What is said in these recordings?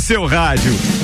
seu rádio.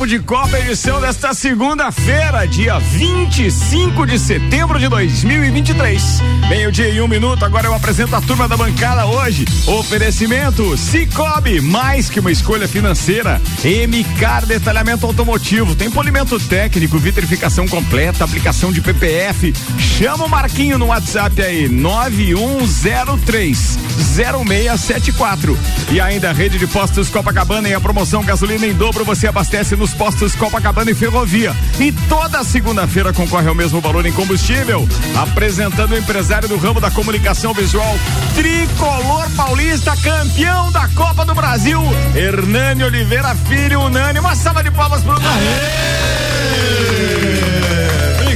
Papo de Copa, edição desta segunda-feira, dia 25 de setembro de 2023. Meio-dia e um minuto, agora eu apresento a turma da bancada hoje. Oferecimento Cicobi, mais que uma escolha financeira. MCAR Detalhamento Automotivo, tem polimento técnico, vitrificação completa, aplicação de PPF. Chama o Marquinho no WhatsApp aí, 9103 0674. E ainda a rede de postos Copacabana e a promoção gasolina em dobro, você abastece nos postos Copacabana e Ferrovia. E toda segunda-feira concorre ao mesmo valor em combustível. Apresentando o empresário do ramo da comunicação visual, tricolor paulista, campeão da Copa do Brasil, Hernani Oliveira Filho, unânime. Uma salva de palmas pro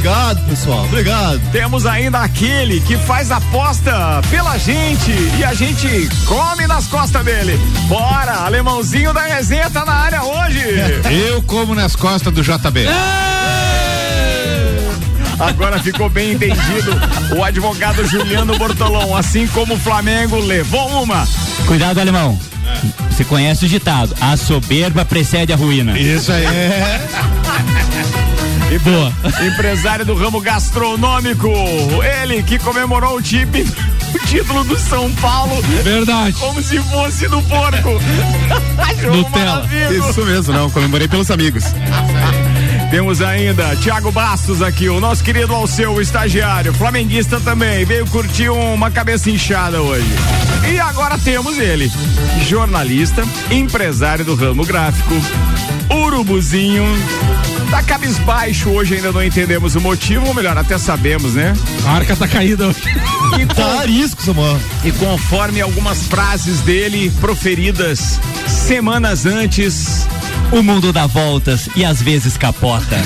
Obrigado, pessoal. Obrigado. Temos ainda aquele que faz aposta pela gente e a gente come nas costas dele. Bora, alemãozinho da resenha tá na área hoje. Eu como nas costas do JB. Agora ficou bem entendido. O advogado Juliano Bortolão, assim como o Flamengo, levou uma. Cuidado, alemão. Você conhece o ditado: a soberba precede a ruína. Isso aí. E boa. Empresário do ramo gastronômico. Ele que comemorou o time o título do São Paulo. Verdade. Como se fosse do porco. Nutella. Isso mesmo, não. Comemorei pelos amigos. Temos ainda Thiago Bastos aqui, o nosso querido Alceu, o estagiário, flamenguista também, veio curtir uma cabeça inchada hoje. E agora temos ele, jornalista, empresário do ramo gráfico, urubuzinho, Tá cabisbaixo hoje, ainda não entendemos o motivo, ou melhor, até sabemos, né? A arca tá caída hoje. E tá arisco, Samuel. E conforme algumas frases dele proferidas semanas antes, o mundo dá voltas e às vezes capota.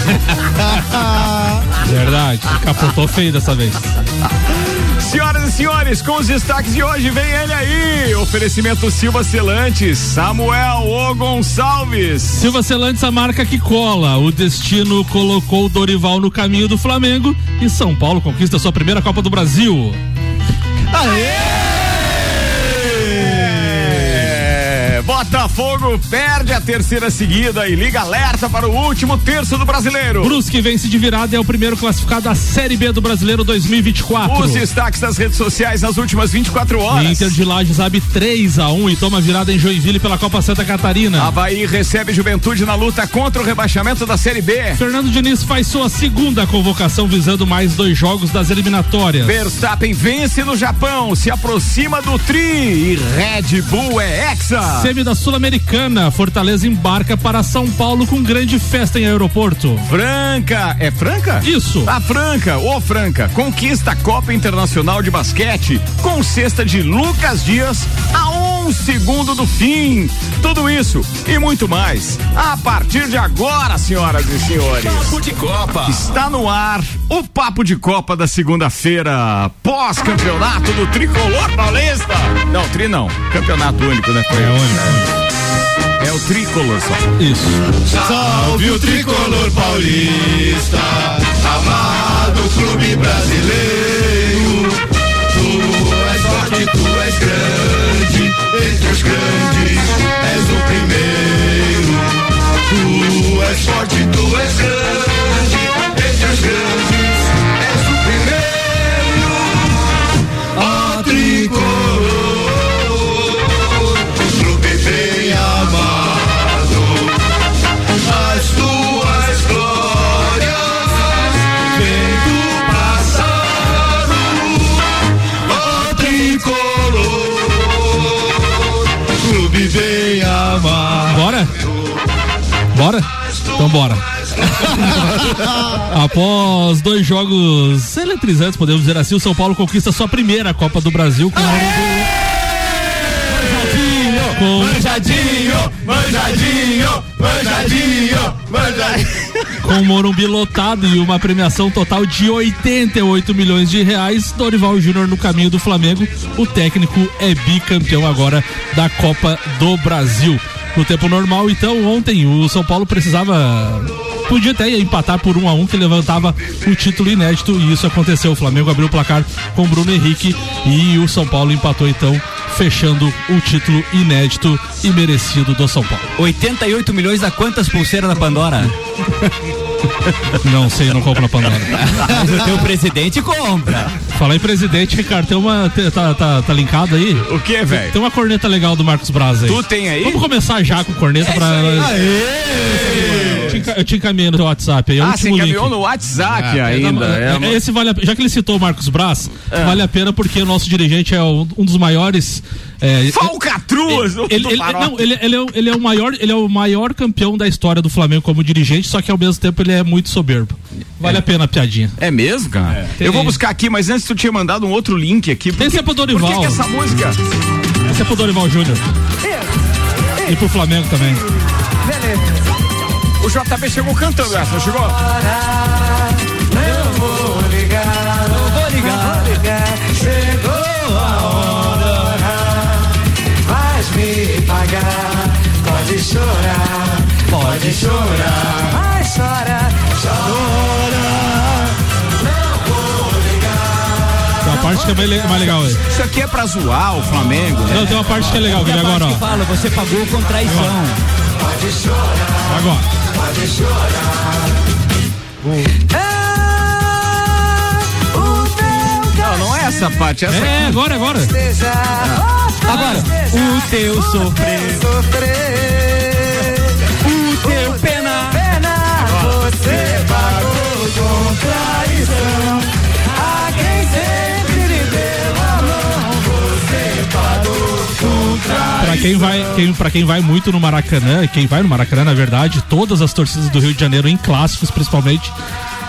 Verdade, capotou feio dessa vez. Senhoras e senhores, com os destaques de hoje, vem ele aí. Oferecimento Silva Celantes, Samuel O Gonçalves. Silva Celantes, a marca que cola. O destino colocou o Dorival no caminho do Flamengo e São Paulo conquista sua primeira Copa do Brasil. Aê! Botafogo perde a terceira seguida e liga alerta para o último terço do brasileiro. Brusque vence de virada e é o primeiro classificado da Série B do Brasileiro 2024. Os destaques das redes sociais nas últimas 24 horas. Inter de Lages abre 3 a 1 e toma virada em Joinville pela Copa Santa Catarina. Havaí recebe Juventude na luta contra o rebaixamento da Série B. Fernando Diniz faz sua segunda convocação visando mais dois jogos das eliminatórias. Verstappen vence no Japão, se aproxima do Tri e Red Bull é hexa. Semi da Sul-Americana, Fortaleza embarca para São Paulo com grande festa em aeroporto. Franca, é Franca? Isso. A Franca, ô Franca, conquista a Copa Internacional de Basquete com cesta de Lucas Dias a um segundo do fim. Tudo isso e muito mais a partir de agora, senhoras e senhores. Papo de Copa. Está no ar o Papo de Copa da segunda-feira, pós-campeonato do Tricolor Paulista. Não, tri não, campeonato único, né? É único. É o tricolor só. Isso. Salve o tricolor paulista, amado clube brasileiro. Tu és forte, tu és grande, entre os grandes és o primeiro. Tu és forte, tu és grande, entre os grandes Então bora. Após dois jogos eletrizantes, podemos dizer assim, o São Paulo conquista sua primeira Copa do Brasil com com, manjadinho, manjadinho, manjadinho, manjadinho. Com o Morumbi lotado e uma premiação total de 88 milhões de reais, Dorival Júnior no caminho do Flamengo. O técnico é bicampeão agora da Copa do Brasil. No tempo normal, então, ontem o São Paulo precisava podia até empatar por um a um que levantava o título inédito e isso aconteceu. O Flamengo abriu o placar com Bruno Henrique e o São Paulo empatou então, fechando o título inédito e merecido do São Paulo. 88 milhões a quantas pulseiras na Pandora? Não sei, não compro na Pandora. Mas o teu presidente compra. Fala aí, presidente, Ricardo, tem uma. Tá, tá, tá linkado aí? O que, velho? Tem uma corneta legal do Marcos Braz aí. Tu tem aí? Vamos começar já com corneta pra. Eu te Eu te encaminhei no teu WhatsApp aí. É Ah, você último link. encaminhou no WhatsApp ainda. É, É, Esse vale a, já que ele citou o Marcos Braz, vale a pena porque o nosso dirigente é um, um dos maiores. É, Falcatruas ele, ele- Paróquia. não, ele, ele é, o- ele é o maior, ele é o maior campeão da história do Flamengo como dirigente, só que ao mesmo tempo ele é muito soberbo. Vale a pena a piadinha. É mesmo, cara? Tem. Eu vou buscar aqui, mas antes tu tinha mandado um outro link aqui. Por Esse é pro Dorival. Por que, que essa música? Esse é pro Dorival Júnior. E pro Flamengo também. O JP chegou cantando essa, chegou? Pode chorar, mas chora, Tem uma parte que é le- mais legal aí. Isso aqui é pra zoar o Flamengo, né? Não, tem uma parte que é legal, E vem a agora, ó. fala, você pagou com traição. Agora. Não, não é essa parte, essa É, agora, agora. Agora, o teu sofrer, sofrer. Com traição. A quem sempre lhe deu a mão, você pagou com traição. Pra quem vai, quem, pra quem vai muito no Maracanã, e quem vai no Maracanã, na verdade, todas as torcidas do Rio de Janeiro, em clássicos principalmente,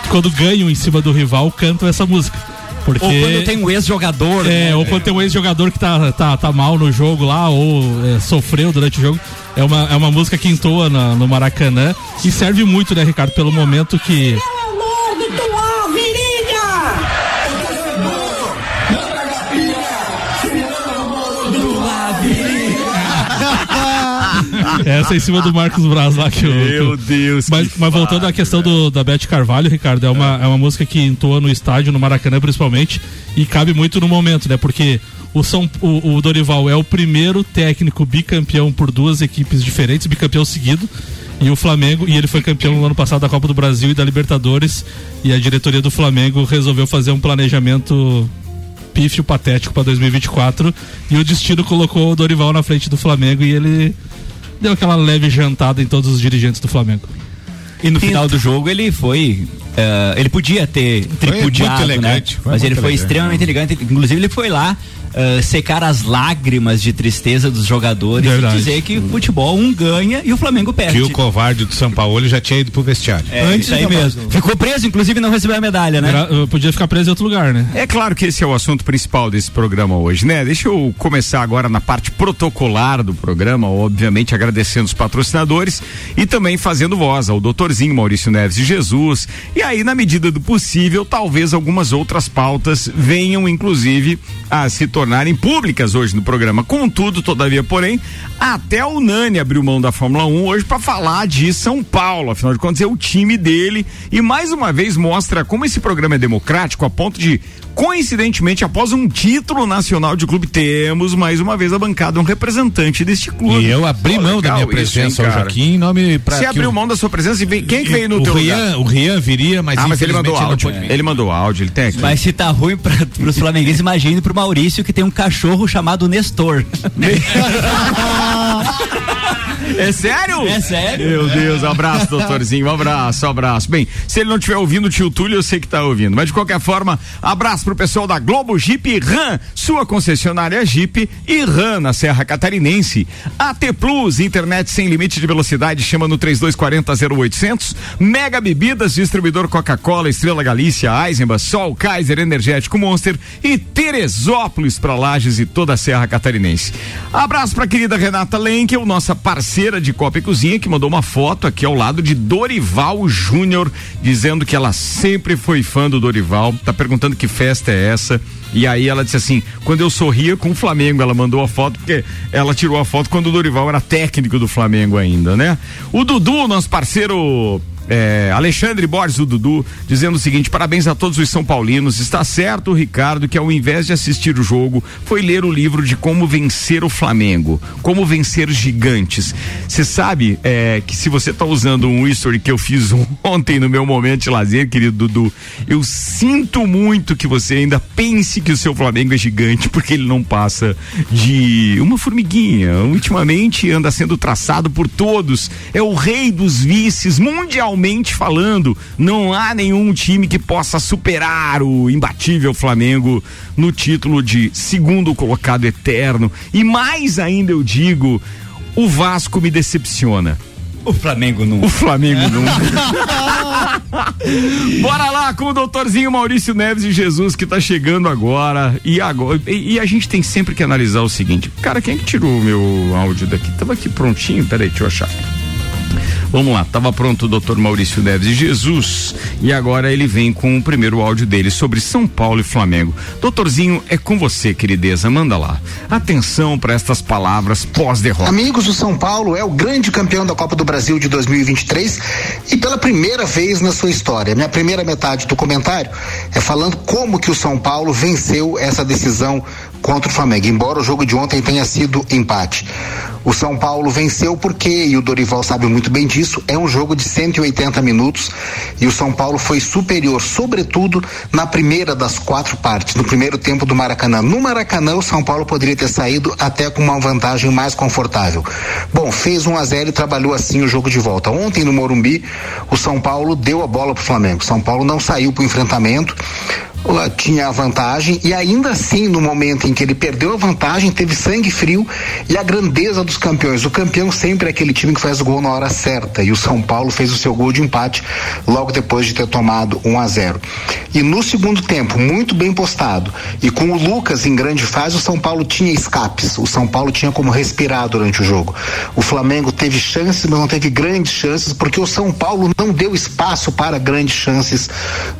quando ganham em cima do rival, cantam essa música. Porque. Ou quando tem um ex-jogador. É, né? ou quando tem um ex-jogador que tá, tá, tá mal no jogo lá, ou é, sofreu durante o jogo. É uma, é uma música que entoa na- no Maracanã e serve muito, né, Ricardo, pelo momento que. Essa é em cima do Marcos Braz lá que o. Meu Deus. Mas, mas voltando à questão do, da Beth Carvalho, Ricardo, é uma, é uma música que entoa no estádio, no Maracanã principalmente, e cabe muito no momento, né? Porque o, São, o, o Dorival é o primeiro técnico bicampeão por duas equipes diferentes, bicampeão seguido. E o Flamengo, e ele foi campeão no ano passado da Copa do Brasil e da Libertadores. E a diretoria do Flamengo resolveu fazer um planejamento pífio patético para 2024. E o destino colocou o Dorival na frente do Flamengo e ele deu aquela leve jantada em todos os dirigentes do Flamengo. E no final do jogo ele foi. eh, ele podia ter tripudiado, muito elegante, né? foi Mas muito ele foi elegante. extremamente elegante. Inclusive, ele foi lá eh, secar as lágrimas de tristeza dos jogadores Verdade. e dizer que o futebol um ganha e o Flamengo perde. Que o covarde do São Paulo já tinha ido pro vestiário. É, isso aí mesmo. Ficou preso, inclusive não recebeu a medalha, né? Gra- eu podia ficar preso em outro lugar, né? É claro que esse é o assunto principal desse programa hoje, né? Deixa eu começar agora na parte protocolar do programa, obviamente agradecendo os patrocinadores e também fazendo voz ao doutorzinho Maurício Neves de Jesus. E aí, na medida do possível, talvez algumas outras pautas venham, inclusive, a se tornarem públicas hoje no programa. Contudo, todavia, porém, até o Nani abriu mão da Fórmula 1 hoje para falar de São Paulo. Afinal de contas, é o time dele. E mais uma vez mostra como esse programa é democrático a ponto de, coincidentemente, após um título nacional de clube, temos mais uma vez a bancada um representante deste clube. E eu abri Pô, mão da legal minha isso, hein, presença aqui em nome pra Você abriu o- mão da sua presença e veio, quem que veio no o teu lugar? Rian, o Rian viria, mas Ah, mas ele mandou áudio. Ele mandou áudio, ele tem aqui. Mas se tá ruim para os flamenguenses, imagine pro Maurício que tem um cachorro chamado Nestor. É sério? É sério? Meu Deus, abraço, doutorzinho, um abraço, um abraço. Bem, se ele não estiver ouvindo o tio Túlio, eu sei que tá ouvindo. Mas de qualquer forma, abraço pro pessoal da Globo Jeep Ram, sua concessionária Jeep e Ram na Serra Catarinense. AT Plus, internet sem limite de velocidade, chama no 3240 0800. Mega Bebidas, distribuidor Coca-Cola, Estrela Galícia, Eisenbach, Sol, Kaiser, Energético Monster e Teresópolis para Lages e toda a Serra Catarinense. Abraço pra querida Renata Lenkel, nossa parceira parceira de Copa e Cozinha, que mandou uma foto aqui ao lado de Dorival Júnior, dizendo que ela sempre foi fã do Dorival. Tá perguntando que festa é essa. E aí ela disse assim: quando eu sorria com o Flamengo, ela mandou a foto, porque ela tirou a foto quando o Dorival era técnico do Flamengo ainda, né? O Dudu, nosso parceiro é, Alexandre Borges, o Dudu, dizendo o seguinte: parabéns a todos os São Paulinos. Está certo, Ricardo, que ao invés de assistir o jogo, foi ler o livro de como vencer o Flamengo, como vencer gigantes. Você sabe é, que se você está usando um history que eu fiz ontem no meu momento de lazer, querido Dudu, eu sinto muito que você ainda pense que o seu Flamengo é gigante, porque ele não passa de uma formiguinha. Ultimamente anda sendo traçado por todos. É o rei dos vices mundialmente falando, não há nenhum time que possa superar o imbatível Flamengo no título de segundo colocado eterno. E mais ainda eu digo, o Vasco me decepciona. O Flamengo não. O Flamengo nunca. Bora lá com o doutorzinho Maurício Neves de Jesus que tá chegando agora. E agora e, e, a gente tem sempre que analisar o seguinte: cara, quem é que tirou o meu áudio daqui? Tava aqui prontinho, peraí, deixa eu achar. Vamos lá, estava pronto o doutor Maurício Neves de Jesus e agora ele vem com o primeiro áudio dele sobre São Paulo e Flamengo. Doutorzinho, é com você, querideza, manda lá. Atenção para estas palavras pós-derrota. Amigos, o São Paulo é o grande campeão da Copa do Brasil de 2023 e pela primeira vez na sua história. Minha primeira metade do comentário é falando como que o São Paulo venceu essa decisão contra o Flamengo, embora o jogo de ontem tenha sido empate. O São Paulo venceu porque, e o Dorival sabe muito bem disso, é um jogo de 180 minutos e o São Paulo foi superior, sobretudo na primeira das quatro partes, no primeiro tempo do Maracanã. No Maracanã, o São Paulo poderia ter saído até com uma vantagem mais confortável. Bom, fez 1 a 0 e trabalhou assim o jogo de volta. Ontem no Morumbi, o São Paulo deu a bola para o Flamengo. São Paulo não saiu para o enfrentamento tinha a vantagem e ainda assim no momento em que ele perdeu a vantagem teve sangue frio e a grandeza dos campeões. O campeão sempre é aquele time que faz o gol na hora certa e o São Paulo fez o seu gol de empate logo depois de ter tomado 1 a 0 e no segundo tempo muito bem postado e com o Lucas em grande fase o São Paulo tinha escapes. O São Paulo tinha como respirar durante o jogo. O Flamengo teve chances mas não teve grandes chances porque o São Paulo não deu espaço para grandes chances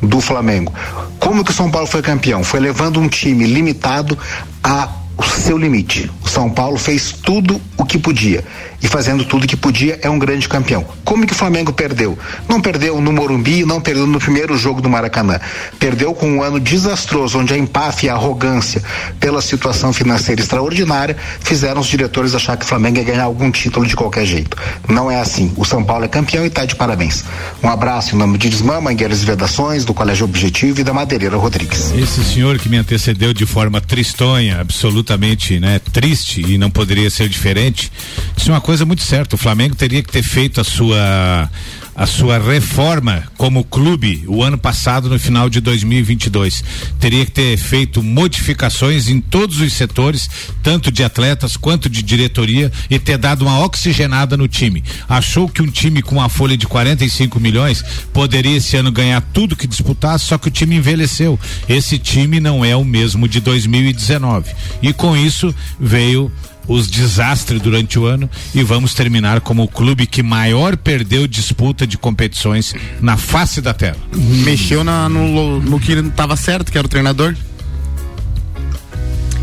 do Flamengo. Como que o São Paulo foi campeão? Foi levando um time limitado a o seu limite. O São Paulo fez tudo o que podia e fazendo tudo o que podia é um grande campeão. Como que o Flamengo perdeu? Não perdeu no Morumbi, não perdeu no primeiro jogo do Maracanã. Perdeu com um ano desastroso, onde a empáfia e a arrogância pela situação financeira extraordinária fizeram os diretores achar que o Flamengo ia ganhar algum título de qualquer jeito. Não é assim. O São Paulo é campeão e está de parabéns. Um abraço em nome de Desmã, Mangueiras e Vedações, do Colégio Objetivo e da Madeireira Rodrigues. Esse senhor que me antecedeu de forma tristonha, absolutamente né, triste e não poderia ser diferente, disse uma coisa muito certa. O Flamengo teria que ter feito a sua a sua reforma como clube o ano passado no final de 2022. Teria que ter feito modificações em todos os setores, tanto de atletas quanto de diretoria e ter dado uma oxigenada no time. Achou que um time com uma folha de 45 milhões poderia esse ano ganhar tudo que disputasse, só que o time envelheceu. Esse time não é o mesmo de 2019. E com isso veio os desastres durante o ano e vamos terminar como o clube que maior perdeu disputa de competições na face da terra. Mexeu na, no, no que estava certo, que era o treinador.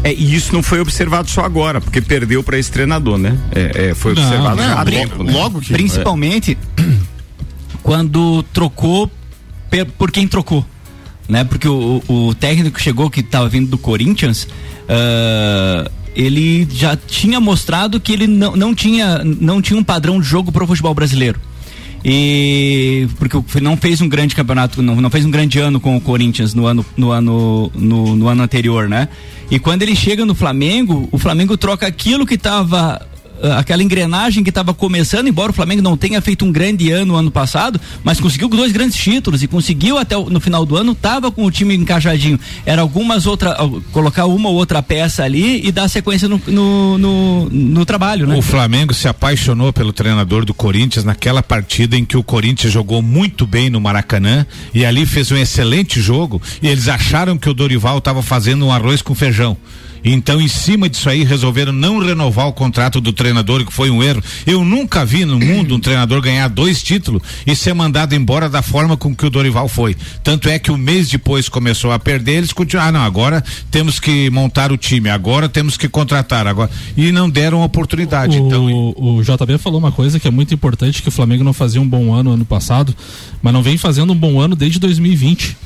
É, e isso não foi observado só agora, porque perdeu para esse treinador, né? É, é, foi Não, observado não, já logo- tempo, né? logo que- Principalmente quando trocou por quem trocou. Né? Porque o, o- técnico que chegou, que estava vindo do Corinthians, ah, ele já tinha mostrado que ele não, não, tinha, não tinha um padrão de jogo para o futebol brasileiro. E porque não fez um grande campeonato, não, não fez um grande ano com o Corinthians no ano, no ano, no, no ano anterior, né? E quando ele chega no Flamengo, o Flamengo troca aquilo que estava aquela engrenagem que estava começando, embora o Flamengo não tenha feito um grande ano ano passado, mas conseguiu dois grandes títulos e conseguiu até o- no final do ano, estava com o time encaixadinho. Era algumas outras, colocar uma ou outra peça ali e dar sequência no, no, no, no trabalho, né? O Flamengo se apaixonou pelo treinador do Corinthians naquela partida em que o Corinthians jogou muito bem no Maracanã e ali fez um excelente jogo e eles acharam que o Dorival estava fazendo um arroz com feijão. Então, em cima disso aí, resolveram não renovar o contrato do treinador que foi um erro. Eu nunca vi no mundo um treinador ganhar dois títulos e ser mandado embora da forma com que o Dorival foi. Tanto é que o mês depois começou a perder, eles continuaram, ah, não, agora temos que montar o time, agora temos que contratar, agora e não deram oportunidade. O, então, o JB falou uma coisa que é muito importante, que o Flamengo não fazia um bom ano ano passado, mas não vem fazendo um bom ano desde 2020.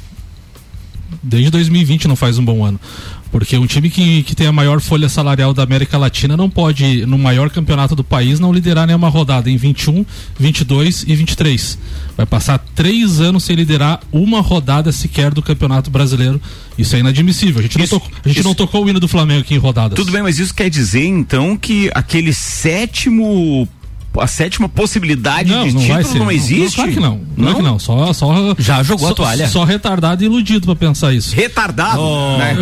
Desde 2020 não faz um bom ano. Porque um time que, que tem a maior folha salarial da América Latina não pode, no maior campeonato do país, não liderar nenhuma rodada em 21, 22 e 23. Vai passar três anos sem liderar uma rodada sequer do Campeonato Brasileiro. Isso é inadmissível. A gente, Isso- não, tocou, a gente isso- não tocou o hino do Flamengo aqui em rodadas. Tudo bem, mas isso quer dizer então que aquele sétimo. A sétima possibilidade Não, de não título não existe? claro que não. Claro que não. Só, só, Já jogou só, a toalha. Só retardado e iludido pra pensar isso. Retardado. né?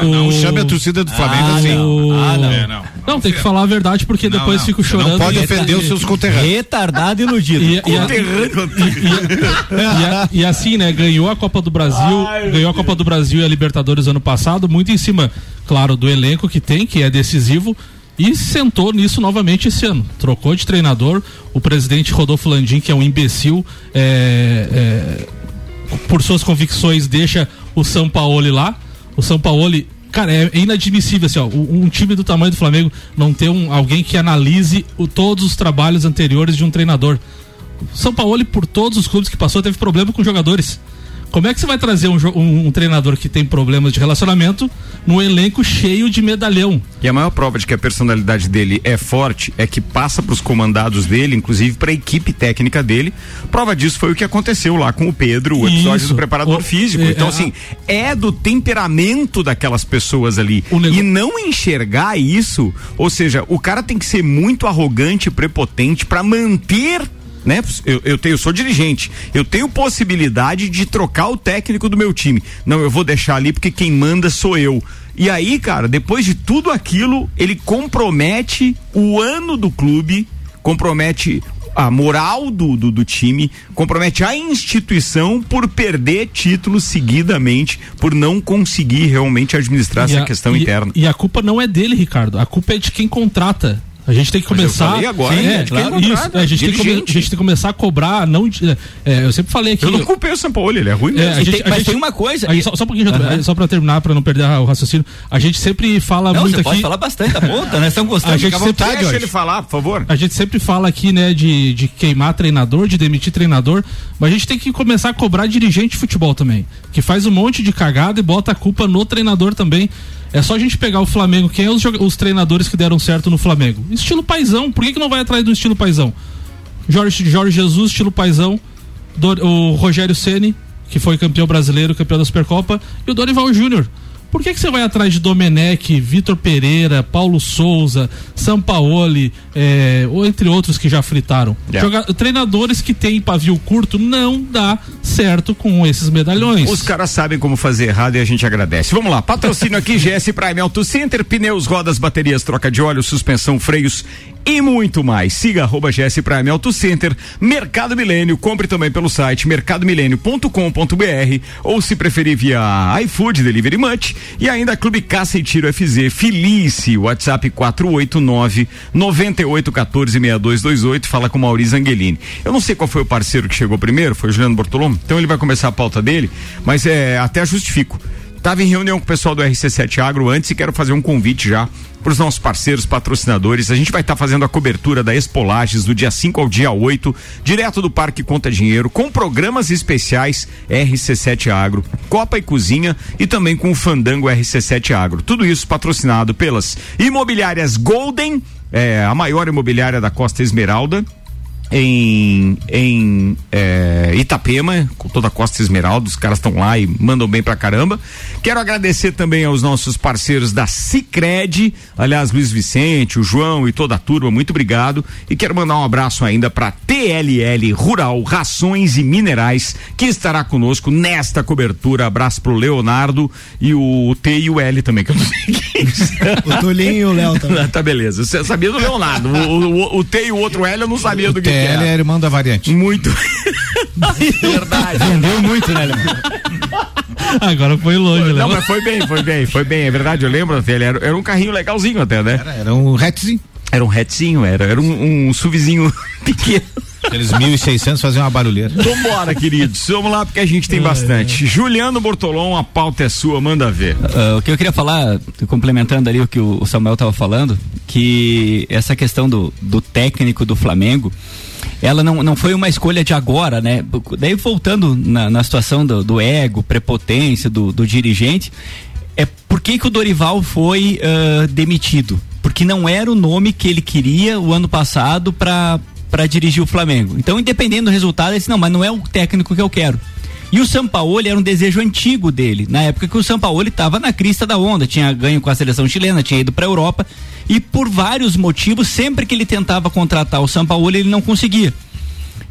O- não o- chame a torcida do Flamengo Ah, assim. não. Ah, não. É, não. Não, tem que falar a verdade porque Não, depois não. fico chorando. Não pode E- ofender os seus conterrâneos. Retardado e iludido. E, e, Conterrâneo. e e assim, né? Ganhou a Copa do Brasil, ganhou a Copa do Brasil e a Libertadores ano passado, muito em cima, claro, do elenco que tem, que é decisivo, e sentou nisso novamente esse ano. Trocou de treinador, o presidente Rodolfo Landim, que é um imbecil, é, é, por suas convicções, deixa o São Paulo lá. O São Paulo, cara, é inadmissível assim, ó, um time do tamanho do Flamengo não ter um, alguém que analise o- todos os trabalhos anteriores de um treinador. São Paulo, por todos os clubes que passou, teve problema com jogadores. Como é que você vai trazer um, um- um treinador que tem problemas de relacionamento num elenco cheio de medalhão? E a maior prova de que a personalidade dele é forte é que passa para os comandados dele, inclusive para a equipe técnica dele. Prova disso foi o que aconteceu lá com o Pedro, o episódio Isso. do preparador O- físico. é, então, é, assim, é do temperamento daquelas pessoas ali. E não enxergar isso, ou seja, o cara tem que ser muito arrogante e prepotente para manter. Né? Eu, eu tenho, eu sou dirigente, eu tenho possibilidade de trocar o técnico do meu time. Não, eu vou deixar ali porque quem manda sou eu. E aí, cara, depois de tudo aquilo, ele compromete o ano do clube, compromete a moral do, do, do time, compromete a instituição por perder títulos seguidamente, por não conseguir realmente administrar E essa a- questão e- interna. E a culpa não é dele, Ricardo. A culpa é de quem contrata. A gente tem que começar. agora, é, né, claro, a, gente tem que, come- dirigente. a gente tem que começar a cobrar. Não, é, eu sempre falei aqui. Eu não culpei o São Paulo, ele é ruim É, mesmo. a gente- tem- mas gente- tem uma coisa. Aí, só, só um Aham. só pra terminar, pra não perder o raciocínio. A gente sempre fala Não, muito você aqui. pode falar bastante, tá bom? Nós estamos gostando. A gente sempre- vontade, Deixa ele falar, por favor. A gente sempre fala aqui, né, de, de queimar treinador, de demitir treinador, mas a gente tem que começar a cobrar dirigente de futebol também, que faz um monte de cagada e bota a culpa no treinador também. É só a gente pegar o Flamengo, quem é os, os treinadores que deram certo no Flamengo? Estilo paizão, por que, que não vai atrás do estilo paizão? Jorge, Jorge Jesus, estilo paizão, Dor- o Rogério Ceni, que foi campeão brasileiro, campeão da Supercopa, e o Dorival Júnior. Por que, que você vai atrás de Domenech, Vitor Pereira, Paulo Souza, Sampaoli, é, ou entre outros que já fritaram? Yeah. Joga- treinadores que têm pavio curto não dá certo com esses medalhões. Os caras sabem como fazer errado e a gente agradece. Vamos lá, patrocínio aqui GS Prime Auto Center, pneus, rodas, baterias, troca de óleo, suspensão, freios e muito mais. Siga arroba GS Prime Auto Center, Mercado Milênio, compre também pelo site mercadomilênio.com.br ou se preferir via iFood, Delivery Much e ainda Clube Caça e Tiro FZ, Felice, WhatsApp 489 9814 6228, fala com Maurício Angelini. Eu não sei qual foi o parceiro que chegou primeiro, foi o Juliano Bortolom, então ele vai começar a pauta dele, mas é até justifico. Estava em reunião com o pessoal do RC7 Agro antes e quero fazer um convite já para os nossos parceiros, patrocinadores. A gente vai estar fazendo a cobertura da Expolages do dia 5 ao dia 8, direto do Parque Conta Dinheiro, com programas especiais RC7 Agro, Copa e Cozinha e também com o Fandango RC7 Agro. Tudo isso patrocinado pelas imobiliárias Golden, é, a maior imobiliária da Costa Esmeralda em, em é, Itapema, com toda a Costa Esmeralda, os caras estão lá e mandam bem pra caramba. Quero agradecer também aos nossos parceiros da Cicred, aliás, Luiz Vicente, o João e toda a turma, muito obrigado. E quero mandar um abraço ainda pra TLL Rural, Rações e Minerais, que estará conosco nesta cobertura. Abraço pro Leonardo e o T e o L também, que eu não sei quem são. O Tolinho e o Léo também. tá beleza. Você sabia do Leonardo. O, o, o T e o outro L eu não sabia do que, que TL era. é irmão da variante. Muito. Verdade. Vendeu muito, né, Leandro? Agora foi longe, Não, né? mas foi bem, foi bem, foi bem. É verdade, eu lembro até. Ele era, era um carrinho legalzinho até, né? Era, era um hatzinho. Era um hatchzinho, era, era um, um SUVzinho pequeno. Aqueles 1.600 faziam uma barulheira. Vambora, queridos. Vamos lá, porque a gente tem bastante. Juliano Bortolom, a pauta é sua, manda ver. Ah, o que eu queria falar, complementando ali o que o Samuel estava falando, que essa questão do, do técnico do Flamengo, ela não, não foi uma escolha de agora, né? Daí voltando na, na situação do, do ego, prepotência do, do dirigente, é por que, que o Dorival foi ah, demitido? Porque não era o nome que ele queria o ano passado para dirigir o Flamengo. Então, independente do resultado, ele disse, não, mas não é o técnico que eu quero. E o Sampaoli era um desejo antigo dele, na época que o Sampaoli estava na crista da onda, tinha ganho com a seleção chilena, tinha ido para a Europa, e por vários motivos, sempre que ele tentava contratar o Sampaoli, ele não conseguia.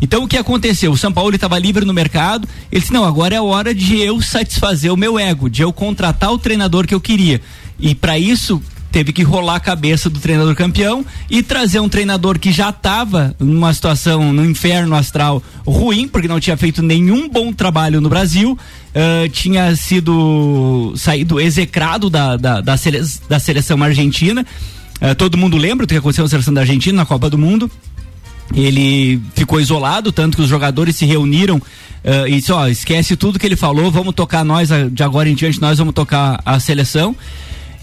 Então o que aconteceu? O São Paulo estava livre no mercado. Ele disse: não, agora é hora de eu satisfazer o meu ego, de eu contratar o treinador que eu queria. E para isso teve que rolar a cabeça do treinador campeão e trazer um treinador que já estava numa situação no inferno astral ruim, porque não tinha feito nenhum bom trabalho no Brasil, ah, tinha sido saído execrado da, da, da, sele- da seleção argentina. Ah, todo mundo lembra do que aconteceu na seleção da Argentina na Copa do Mundo ele ficou isolado, tanto que os jogadores se reuniram eh, e disse, ó, esquece tudo que ele falou, vamos tocar nós, de agora em diante nós vamos tocar a seleção.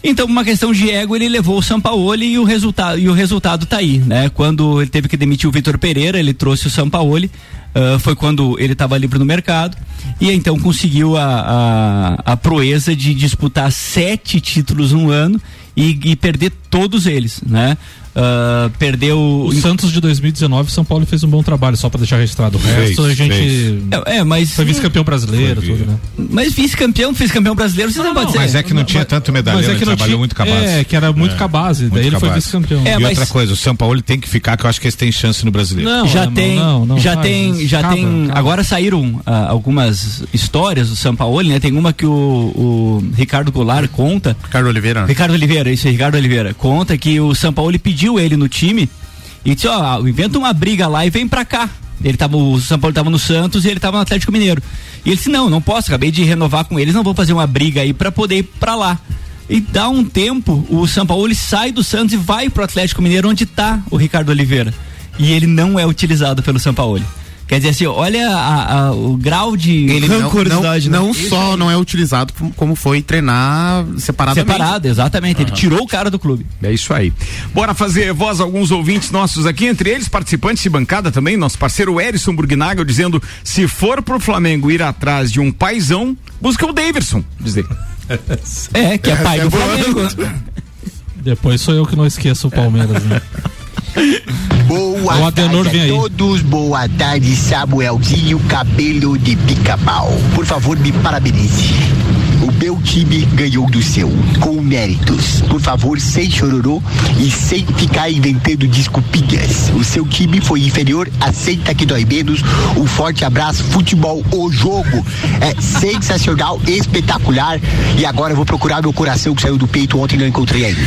Então, uma questão de ego, ele levou o Sampaoli e o resultado e o resultado tá aí, né? Quando ele teve que demitir o Vitor Pereira, ele trouxe o Sampaoli, ah, foi quando ele estava livre no mercado e então conseguiu a, a, a proeza de disputar sete títulos no ano e, e perder todos eles, né? Ah, perdeu O Santos de 2019, São Paulo fez um bom trabalho, só pra deixar registrado. O Fez, resto a gente. fez. É, é, mas Foi vice-campeão brasileiro, tudo, né? Mas vice-campeão, vice-campeão brasileiro, você não, pode ser. Mas é que não tinha tanto medalhão, ele trabalhou tinha- muito com a base. É, que era muito com a base. muito Daí ele a foi vice-campeão. É, e mas- outra coisa, o São Paulo tem que ficar, que eu acho que eles têm chance no brasileiro. Não, já não, tem, não, não já faz tem, já Acaba, tem. acaba. Agora saíram ah, algumas histórias do São Paulo, né? Tem uma que o, o Ricardo Goulart conta. Ricardo Oliveira. Ricardo Oliveira, isso é Ricardo Oliveira. Conta que o São Paulo pediu ele no time e disse, ó, inventa uma briga lá e vem pra cá. Ele tava, o São Paulo tava no Santos e ele tava no Atlético Mineiro. E ele disse, não, não posso, acabei de renovar com eles, não vou fazer uma briga aí pra poder ir pra lá. E dá um tempo, o São Paulo sai do Santos e vai pro Atlético Mineiro, onde tá o Ricardo Oliveira. E ele não é utilizado pelo São Paulo. Quer dizer assim, olha a- a- o grau de Ele não, né? não só não é utilizado como- foi treinar separadamente. separado, exatamente. Ele tirou o cara do clube. É isso aí. Bora fazer voz a alguns ouvintes nossos aqui, entre eles participantes de bancada também, nosso parceiro Erison Burgnagel dizendo: se for pro Flamengo ir atrás de um paizão, busca o Daverson, diz ele. É, que é pai do Flamengo. Depois sou eu que não esqueço o Palmeiras, né? Boa O Adenor tarde vem a aí. todos, boa tarde, Samuelzinho Cabelo de Pica-Pau. Por favor, me parabenize. O meu time ganhou do seu, com méritos. Por favor, sem chororô e sem ficar inventando desculpinhas. O seu time foi inferior, aceita que dói menos. Um forte abraço, futebol, o jogo. É sensacional, espetacular. E agora eu vou procurar meu coração que saiu do peito ontem e não encontrei ainda.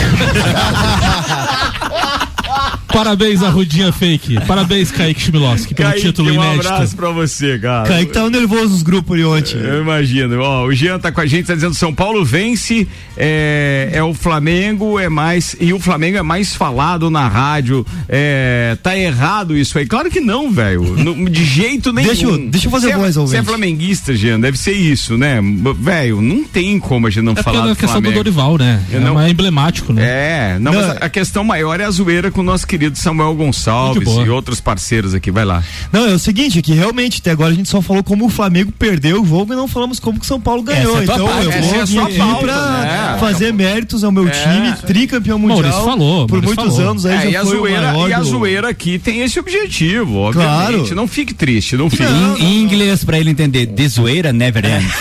Parabéns, Arrudinha Fake. Parabéns, Kaique Chmielowski, pelo Kaique, título um inédito. abraço pra você, cara. Kaique tava nervoso nos grupos de ontem. Eu imagino. Ó, o Jean tá com a gente, tá dizendo São Paulo vence, é, é o Flamengo, é mais. E o Flamengo é mais falado na rádio. É, tá errado isso aí. Claro que não, velho. De jeito nenhum. Deixa eu- deixa eu fazer é- voz, Você é ouvinte. flamenguista, Jean, deve ser isso, né? Velho, não tem como a gente não É porque falar é a do questão do Flamengo. Dorival, né? É, não- mais emblemático, né? É, não, Não, mas a, a questão maior é a zoeira com o nosso querido Samuel Gonçalves e outros parceiros aqui. Vai lá. Não, é o seguinte, é que realmente até agora a gente só falou como o Flamengo perdeu o jogo e não falamos como que o São Paulo ganhou. Essa é então parte, eu essa vou é pauta, pra né? fazer méritos ao meu time, tricampeão mundial. Maurício falou, Por Maurício muitos falou. anos aí É, e já a foi o zoeira, maior e a do- zoeira aqui tem esse objetivo, obviamente. Claro. Não fique triste, não fique. Em, em inglês, pra ele entender, de zoeira never ends.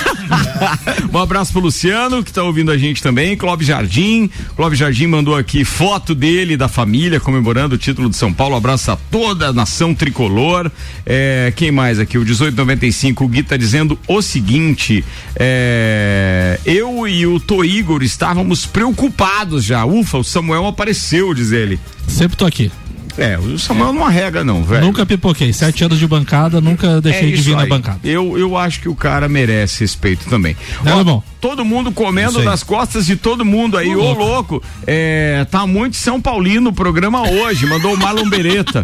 um abraço pro Luciano, que tá ouvindo a gente também. Clóvis Jardim. Clóvis Jardim mandou aqui foto dele, da família, comemorando o título de São Paulo. Abraço a toda a nação tricolor. É, quem mais aqui? O 1895, o Gui tá dizendo o seguinte: é, eu e o Toigor estávamos preocupados já. Ufa, o Samuel apareceu, diz ele. Sempre tô aqui. É, o Samuel não arrega, não, velho. Nunca pipoquei. Sete anos de bancada, nunca deixei de É isso vir na aí. bancada. Eu, eu acho que o cara merece respeito também. Né, Ó, Alemão? todo mundo comendo nas costas de todo mundo aí. Ô, Ô, louco. louco, é, tá muito São Paulino o programa hoje. Mandou o Marlon Beretta.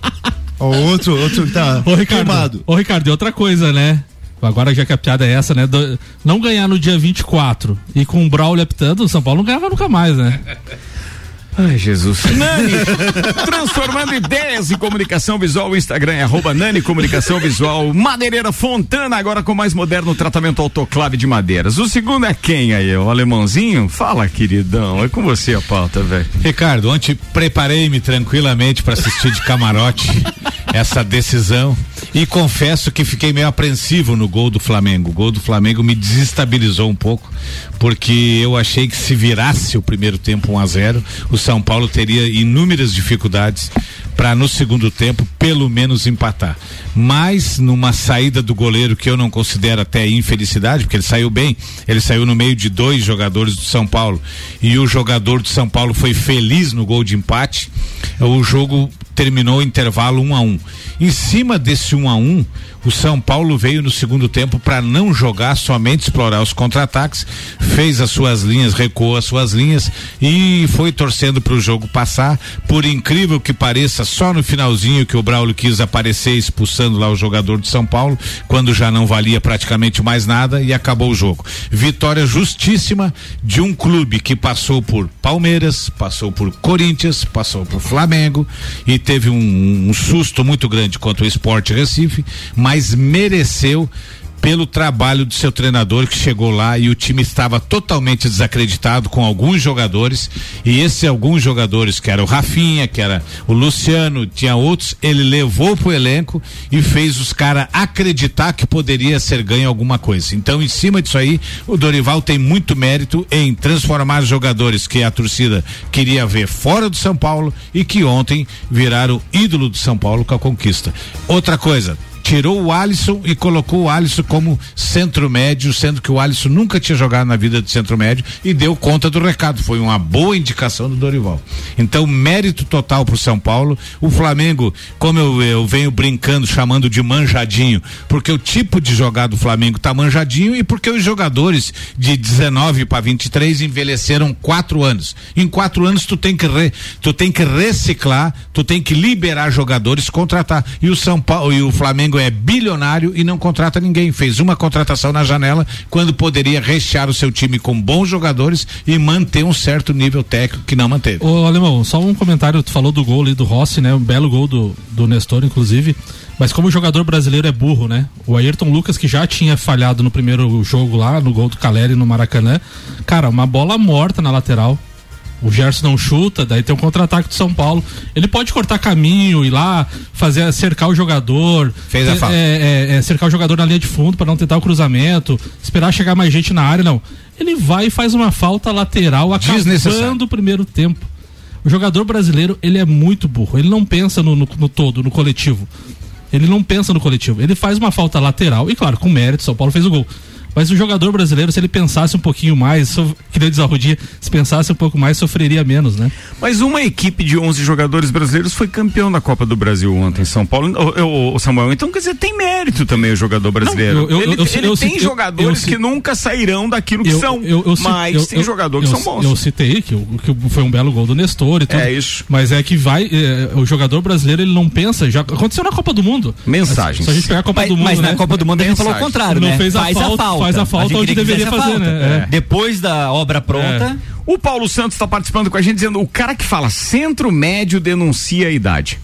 Ó, outro, outro que tá Ô, Ricardo. queimado. Ô, Ricardo, e outra coisa, né? Agora já que a piada é essa, né? Do- não ganhar no dia 24 e com o Braulio apitando, o São Paulo não ganhava nunca mais, né? Ai, Jesus. Nani, transformando ideias em comunicação visual, o Instagram é arroba Nani Comunicação Visual. Madeireira Fontana, agora com mais moderno tratamento autoclave de madeiras. O segundo é quem aí? O alemãozinho? Fala, queridão. É com você a pauta, velho. Ricardo, ontem preparei-me tranquilamente para assistir de camarote essa decisão e confesso que fiquei meio apreensivo no gol do Flamengo. O gol do Flamengo me desestabilizou um pouco, porque eu achei que se virasse o primeiro tempo 1 a 0, o São Paulo teria inúmeras dificuldades para no segundo tempo pelo menos empatar. Mas numa saída do goleiro que eu não considero até infelicidade, porque ele saiu bem, ele saiu no meio de dois jogadores do São Paulo e o jogador do São Paulo foi feliz no gol de empate. O jogo terminou o intervalo um a um. Em cima desse um a um, o São Paulo veio no segundo tempo para não jogar, somente explorar os contra-ataques, fez as suas linhas, recuou as suas linhas e foi torcendo para o jogo passar. Por incrível que pareça, só no finalzinho que o Braulio quis aparecer expulsando lá o jogador de São Paulo, quando já não valia praticamente mais nada e acabou o jogo. Vitória justíssima de um clube que passou por Palmeiras, passou por Corinthians, passou por Flamengo e teve um, um susto muito grande contra o Esporte Recife, mas mereceu pelo trabalho do seu treinador que chegou lá e o time estava totalmente desacreditado com alguns jogadores e esses alguns jogadores que era o Rafinha, que era o Luciano, tinha outros, ele levou pro elenco e fez os caras acreditar que poderia ser ganho alguma coisa. Então, em cima disso aí, o Dorival tem muito mérito em transformar jogadores que a torcida queria ver fora do São Paulo e que ontem viraram ídolo do São Paulo com a conquista. Outra coisa, tirou o Alisson e colocou o Alisson como centro médio, sendo que o Alisson nunca tinha jogado na vida de centro médio e deu conta do recado. Foi uma boa indicação do Dorival. Então, mérito total pro São Paulo. O Flamengo, como eu, eu venho brincando, chamando de manjadinho, porque o tipo de jogar do Flamengo tá manjadinho e porque os jogadores de 19 para 23 envelheceram quatro anos. Em quatro anos tu tem que re- tu tem que reciclar, tu tem que liberar jogadores, contratar. E o São Paulo e o Flamengo é bilionário e não contrata ninguém. Fez uma contratação na janela quando poderia rechear o seu time com bons jogadores e manter um certo nível técnico que não manteve. Ô, Alemão, só um comentário, tu falou do gol ali do Rossi, né? Um belo gol do, do Nestor, inclusive. Mas como o jogador brasileiro é burro, né? O Ayrton Lucas, que já tinha falhado no primeiro jogo lá, no gol do Caleri no Maracanã, cara, uma bola morta na lateral. O Gerson não chuta, daí tem um contra-ataque do São Paulo. Ele pode cortar caminho, ir lá, fazer cercar o jogador. Fez a é, falta. é, é, cercar o jogador na linha de fundo para não tentar o cruzamento, esperar chegar mais gente na área, não. Ele vai e faz uma falta lateral acabando o primeiro tempo. O jogador brasileiro, ele é muito burro. Ele não pensa no, no- no todo, no coletivo. Ele não pensa no coletivo. Ele faz uma falta lateral, e claro, com mérito, São Paulo fez o gol. Mas o jogador brasileiro, se ele pensasse um pouquinho mais, so, que nem diz a Rodinha, se pensasse um pouco mais, sofreria menos, né? Mas uma equipe de 11 jogadores brasileiros foi campeão da Copa do Brasil ontem em São Paulo. Ô, ô, ô, Samuel, então quer dizer, tem mérito também o jogador brasileiro. Não, eu- eu- ele eu- ele eu- tem eu- jogadores eu- que nunca sairão daquilo que são. mas eu- tem jogadores eu- que são bons. Eu citei que, o- que foi um belo gol do Nestor e tudo. É isso. Mas é que vai. é, o jogador brasileiro ele não pensa. Já aconteceu na Copa do Mundo. Mensagens. Se a gente pegar a Copa Mas, do Mundo. mas na né? Copa do Mundo a gente falou o contrário, Não né? fez a falta, faz a falta gente onde deveria a fazer, falta. né? É. Depois da obra pronta, O Paulo Santos está participando com a gente dizendo: o cara que fala centro médio denuncia a idade.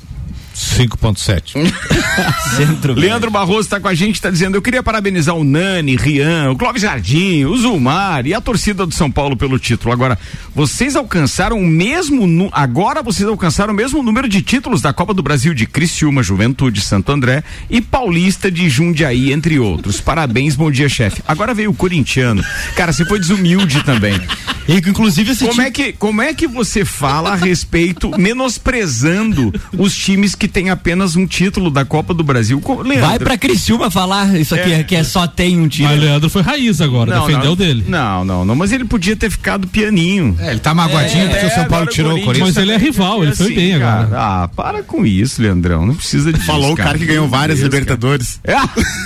5.7. centro. Leandro Barroso está com a gente, está dizendo: eu queria parabenizar o Nani, Rian, o Clóvis Jardim, o Zulmar e a torcida do São Paulo pelo título. Agora, vocês alcançaram o mesmo. Agora vocês alcançaram o mesmo número de títulos da Copa do Brasil de Criciúma, Juventude, Santo André e Paulista de Jundiaí, entre outros. Parabéns, bom dia, chefe. Agora veio o corintiano. Cara, você foi desumilde também. E, inclusive Como time- é, que, como é que você fala a respeito, menosprezando os times que tem apenas um título da Copa do Brasil. Leandro, Vai pra Criciúma falar isso aqui, É. que é só tem um time. Mas o Leandro foi raiz agora, Não, defendeu não, dele. Não, não, não, mas ele podia ter ficado pianinho. É, ele tá magoadinho porque o São Paulo tirou o Corinthians. Mas ele é rival, ele foi assim, bem cara. agora. Ah, para com isso, Leandrão. Não precisa disso. Falou o cara que ganhou várias Isso. Libertadores. É,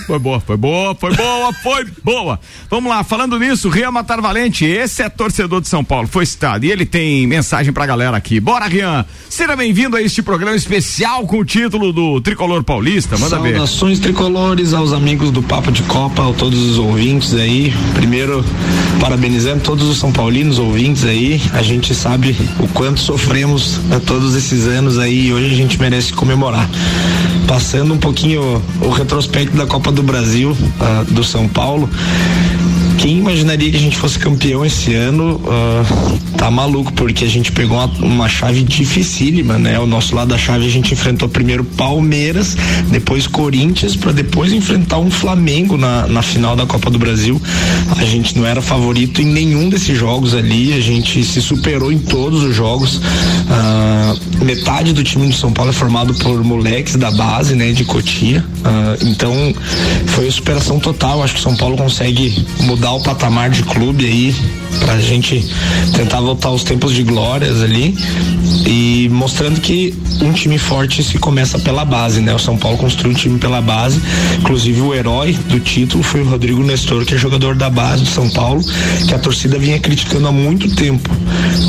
foi boa, foi boa, foi boa, foi boa. Vamos lá, falando nisso, Rian Matar Valente, esse é torcedor de São Paulo, foi citado. E ele tem mensagem pra galera aqui. Bora, Rian. Seja bem-vindo a este programa especial com o título do Tricolor Paulista. Manda ver. Saudações tricolores aos amigos do Papo de Copa, a todos os ouvintes aí. Primeiro, parabenizando todos os São Paulinos ouvintes aí. A gente sabe o quanto sofremos a todos esses anos aí e hoje a gente merece comemorar. Passando um pouquinho o retrospecto da Copa do Brasil, ah, do São Paulo. Quem imaginaria que a gente fosse campeão esse ano? ah, tá maluco, porque a gente pegou uma, uma chave dificílima, né? O nosso lado da chave a gente enfrentou primeiro Palmeiras, depois Corinthians, para depois enfrentar um Flamengo na, na final da Copa do Brasil. A gente não era favorito em nenhum desses jogos ali, a gente se superou em todos os jogos. Ah, metade do time de São Paulo é formado por moleques da base, né? De Cotia. Ah, então foi a superação total. Acho que São Paulo consegue mudar o patamar de clube aí pra gente tentar voltar aos tempos de glórias ali e mostrando que um time forte se começa pela base, né? O São Paulo construiu um time pela base, inclusive o herói do título foi o Rodrigo Nestor, que é jogador da base do São Paulo, que a torcida vinha criticando há muito tempo.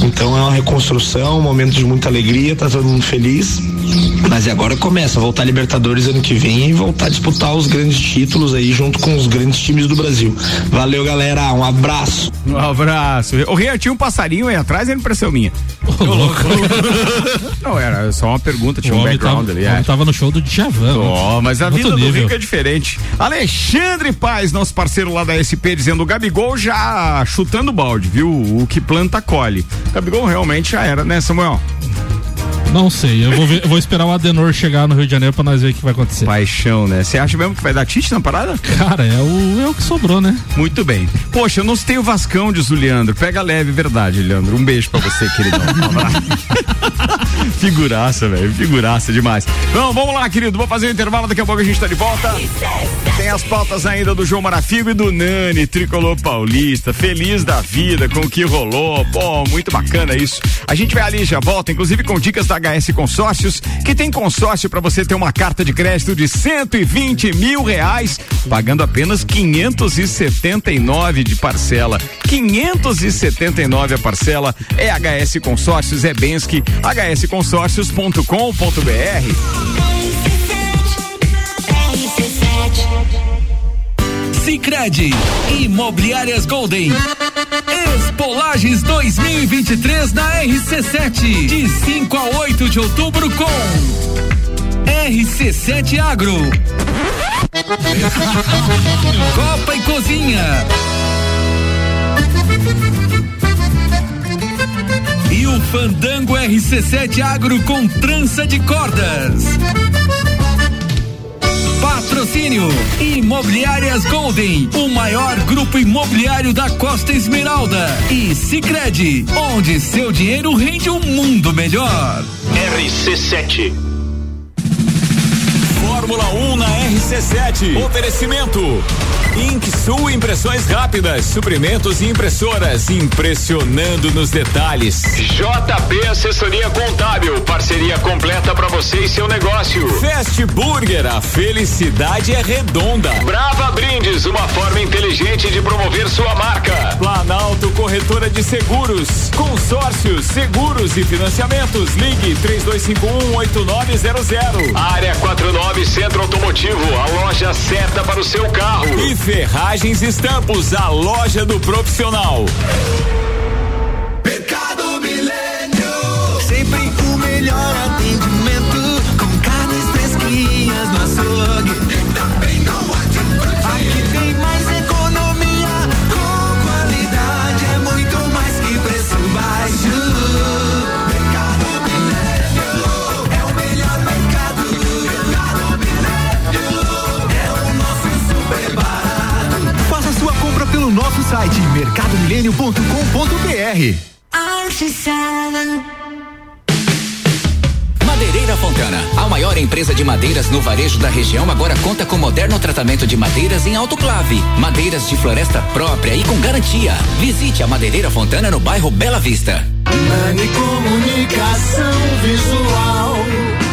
Então é uma reconstrução, um momento de muita alegria, tá todo mundo feliz. Mas agora começa, voltar a Libertadores ano que vem e voltar a disputar os grandes títulos aí junto com os grandes times do Brasil. Valeu, galera, um abraço. Um abraço. O Rian tinha um passarinho aí atrás, era impressão minha. Não, era só uma pergunta, tinha O um homem background tava, ali. é. tava no show do Djavan. Ó, mas a vida do nível. Rico é diferente. Alexandre Paz, nosso parceiro lá da SP, dizendo o Gabigol já chutando balde, viu? O que planta colhe. O Gabigol realmente já era, né, Samuel? Não sei, eu vou, ver- eu vou esperar o Adenor chegar no Rio de Janeiro pra nós ver o que vai acontecer. Paixão, né? Você acha mesmo que vai dar tite na parada? Cara, é o, é o que sobrou, né? Muito bem. Poxa, eu não sei o Vascão, diz o Leandro. Pega leve, verdade, Leandro. Um beijo pra você, queridão. Um abraço. Figuraça, velho. Figuraça demais. Então, vamos lá, querido. Vou fazer o intervalo, daqui a pouco a gente tá de volta. Tem as pautas ainda do João Marafigo e do Nani, tricolor paulista. Feliz da vida com o que rolou. Pô, muito bacana isso. A gente vai ali já volta, inclusive com dicas da HS Consórcios, que tem consórcio para você ter uma carta de crédito de 120 mil reais, pagando apenas 579 de parcela. 579 a parcela é HS Consórcios, é Bensky, hsconsórcios.com.br. Sicredi Imobiliárias Golden. Expolages 2023 na RC7 de 5 a 8 de outubro com RC7 Agro. Copa e Cozinha. E o Fandango RC7 Agro com trança de cordas. Patrocínio Imobiliárias Golden, o maior grupo imobiliário da Costa Esmeralda. E Sicredi, onde seu dinheiro rende um mundo melhor. RC7. Fórmula 1 na RC7. Oferecimento. Sul Impressões Rápidas, suprimentos e impressoras, impressionando nos detalhes. JP Assessoria Contábil, parceria completa para você e seu negócio. Fast Burger, a felicidade é redonda. Brava Brindes, uma forma inteligente de promover sua marca. Planalto Corretora de Seguros, consórcios, seguros e financiamentos. Ligue 32518900. Área 49 Centro Automotivo, a loja certa para o seu carro. E Ferragens Estampos, a loja do profissional. Site mercadomilênio.com.br. RC7. Madeireira Fontana. A maior empresa de madeiras no varejo da região agora conta com moderno tratamento de madeiras em autoclave. Madeiras de floresta própria e com garantia. Visite a Madeireira Fontana no bairro Bela Vista. Nani Comunicação Visual.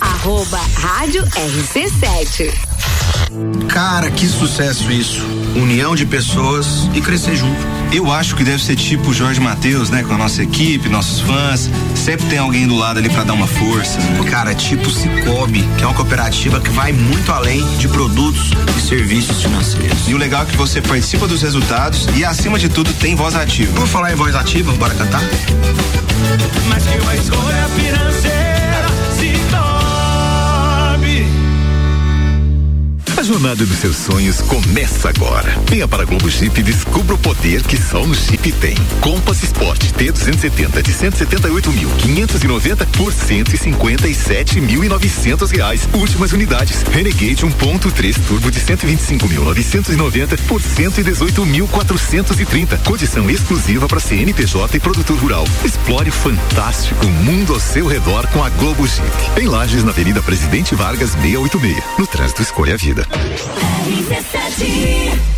Arroba Rádio RC7. Cara, que sucesso isso. União de pessoas e crescer junto. Eu acho que deve ser tipo o Jorge Matheus, né? Com a nossa equipe, nossos fãs. Sempre tem alguém do lado ali pra dar uma força. Né? Cara, tipo Cicobi, que é uma cooperativa que vai muito além de produtos e serviços financeiros. E o legal é que você participa dos resultados e, acima de tudo, tem voz ativa. Por falar em voz ativa, bora cantar? Mas que uma escolha financeira jornada dos seus sonhos começa agora. Venha para a Globo Jeep e descubra o poder que só um Jeep tem. Compass Sport T270 de 178.590 por 157.900 reais. Últimas unidades. Renegade 1.3 Turbo de 125.990 por 118.430. Condição exclusiva para CNPJ e produtor rural. Explore o fantástico mundo ao seu redor com a Globo Jeep. Em Lages, na Avenida Presidente Vargas 686. No trânsito, escolha a vida. RC7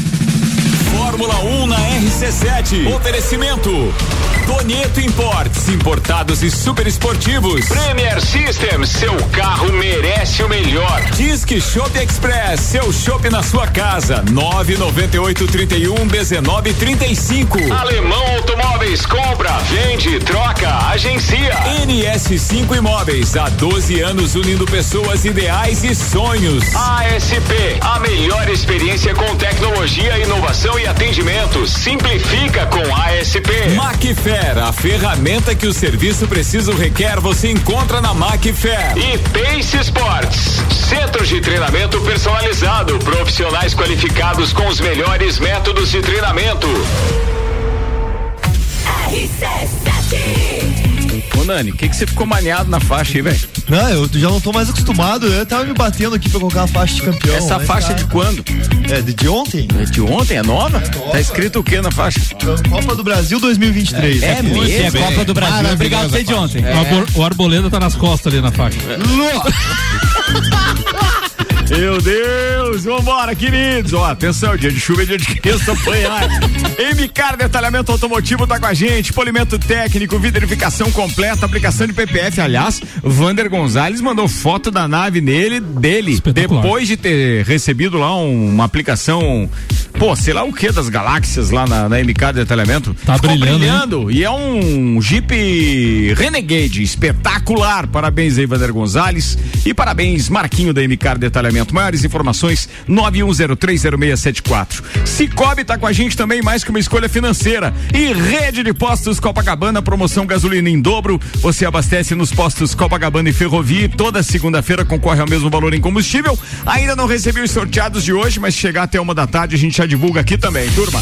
Fórmula 1 na RC7. Oferecimento. Donieto Imports, importados e super esportivos. Premier Systems, seu carro merece o melhor. Disque Shop Express, seu shopping na sua casa. 998 31 19 35. Alemão Automóveis, compra, vende, troca, agencia. NS5 Imóveis, há 12 anos unindo pessoas ideais e sonhos. ASP, a melhor experiência com tecnologia, inovação e atendimento. Simplifica com ASP. Macfer, a ferramenta que o serviço preciso requer, você encontra na Macfer. E Pace Sports, centro de treinamento personalizado, profissionais qualificados com os melhores métodos de treinamento. Ô Nani, o que que você ficou maniado na faixa aí, velho? Não, eu já não tô mais acostumado. Eu tava me batendo aqui pra colocar a faixa de campeão. Essa mas faixa é de quando? É de, de ontem. É de ontem? É nova? Tá escrito o que na faixa? Copa do Brasil 2023. É mesmo? É Copa do Brasil. Maravilhosa Obrigado, sei de ontem. O, arbor- o Arboleda tá nas costas ali na faixa. Meu Deus, vambora, queridos. Ó, atenção, dia de chuva é dia de criança apanhar. MCAR Detalhamento Automotivo tá com a gente. Polimento técnico, vidrificação completa, aplicação de PPF. Aliás, Vander Gonzalez mandou foto da nave nele, dele, depois de ter recebido lá um- uma aplicação, pô, sei lá o que das galáxias lá na, na MCAR Detalhamento. Tá Ficou brilhando, brilhando. E é um Jeep Renegade espetacular. Parabéns aí, Vander Gonzalez. E parabéns, Marquinho da MCAR Detalhamento. Maiores informações, 91030674. Cicobi tá com a gente também, mais que uma escolha financeira. E Rede de Postos Copacabana, promoção gasolina em dobro. Você abastece nos postos Copacabana e Ferrovia. e Toda segunda-feira concorre ao mesmo valor em combustível. Ainda não recebi os sorteados de hoje, mas chegar até uma da tarde a gente já divulga aqui também, turma.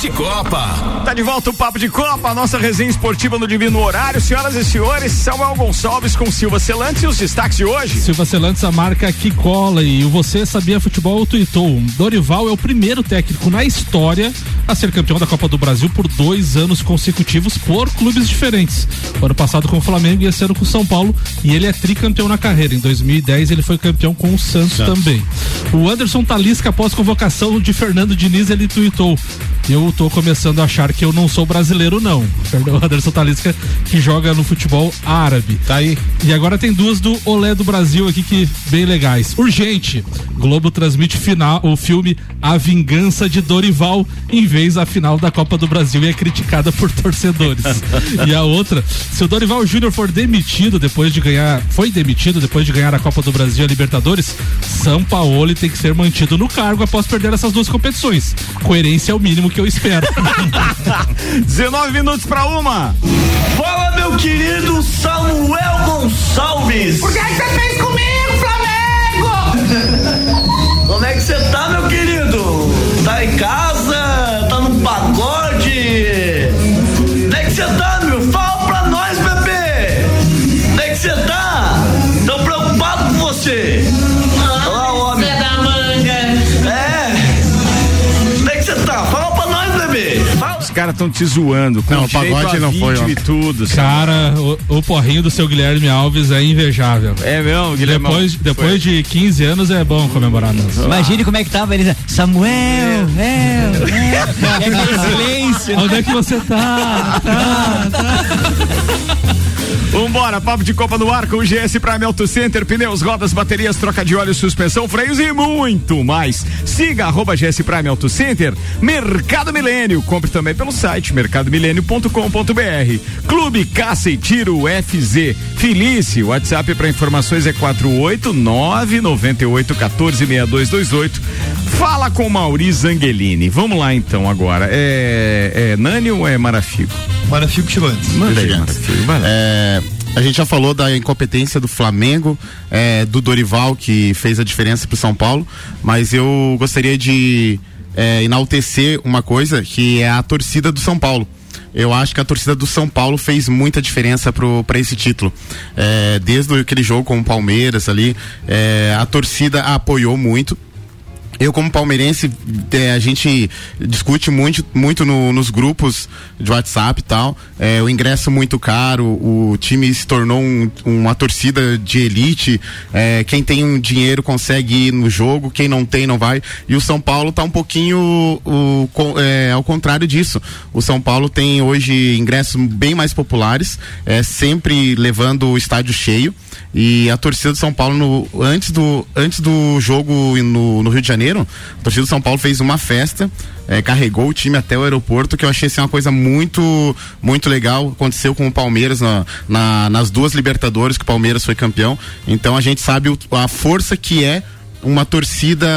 De Copa. Tá de volta o Papo de Copa, a nossa resenha esportiva no Divino Horário. Senhoras e senhores, Samuel Gonçalves com Silva Celantes e os destaques de hoje. Silva Celantes, a marca que cola e o Você Sabia Futebol tweetou. Dorival é o primeiro técnico na história a ser campeão da Copa do Brasil por dois anos consecutivos por clubes diferentes. O ano passado com o Flamengo e esse ano com o São Paulo e ele é tricampeão na carreira. Em 2010 ele foi campeão com o Santos, Santos. também. O Anderson Talisca, após convocação de Fernando Diniz, ele tweetou. Eu tô começando a achar que eu não sou brasileiro, não. O Anderson Talisca, que joga no futebol árabe. Tá aí. E agora tem duas do Olé do Brasil aqui que bem legais. Urgente. Globo transmite final, o filme A Vingança de Dorival em vez da final da Copa do Brasil e é criticada por torcedores. e a outra, se o Dorival Júnior for demitido depois de ganhar, foi demitido depois de ganhar a Copa do Brasil e a Libertadores, São Paulo tem que ser mantido no cargo após perder essas duas competições. Coerência é o mínimo que eu espero. 19 minutos pra uma. Fala, meu querido Samuel Gonçalves. Por que você fez comigo, Flamengo? Caras estão te zoando. Com Não, o pagode não foi, e tudo. Cara, o, o porrinho do seu Guilherme Alves é invejável. É mesmo, Guilherme? Depois, depois de 15 anos é bom comemorar mesmo. Imagine como é que tava ele. Samuel, Mel. E aquele silêncio. Onde é que você tá? Tá, tá. Vambora, papo de Copa no ar com o GS Prime Auto Center, pneus, rodas, baterias, troca de óleo, suspensão, freios e muito mais. Siga arroba GS Prime Auto Center, Mercado Milênio. Compre também pelo site mercadomilênio.com.br. Clube Caça e Tiro FZ. Felice, WhatsApp para informações é 48998146228. Fala com Mauri Zangelini. Vamos lá então agora. É, é Nani ou é Marafico? Marafico chegou antes. É, a gente já falou da incompetência do Flamengo, é, do Dorival, que fez a diferença pro São Paulo, mas eu gostaria de é, enaltecer uma coisa, que é a torcida do São Paulo. Eu acho que a torcida do São Paulo fez muita diferença para esse título. É, desde aquele jogo com o Palmeiras ali, é, a torcida apoiou muito. Eu, como palmeirense, eh, a gente discute muito, muito no- nos grupos de WhatsApp e tal. Eh, o ingresso muito caro, o time se tornou um- uma torcida de elite. Eh, quem tem um dinheiro consegue ir no jogo, quem não tem não vai. E o São Paulo tá um pouquinho o, eh, ao contrário disso. O São Paulo tem hoje ingressos bem mais populares, eh, sempre levando o estádio cheio. E a torcida do São Paulo, no- antes, do, antes do jogo no, no Rio de Janeiro, a torcida do São Paulo fez uma festa, eh, carregou o time até o aeroporto, que eu achei assim, uma coisa muito, muito legal. Aconteceu com o Palmeiras na, na- nas duas Libertadores, que o Palmeiras foi campeão. Então a gente sabe o- a força que é uma torcida.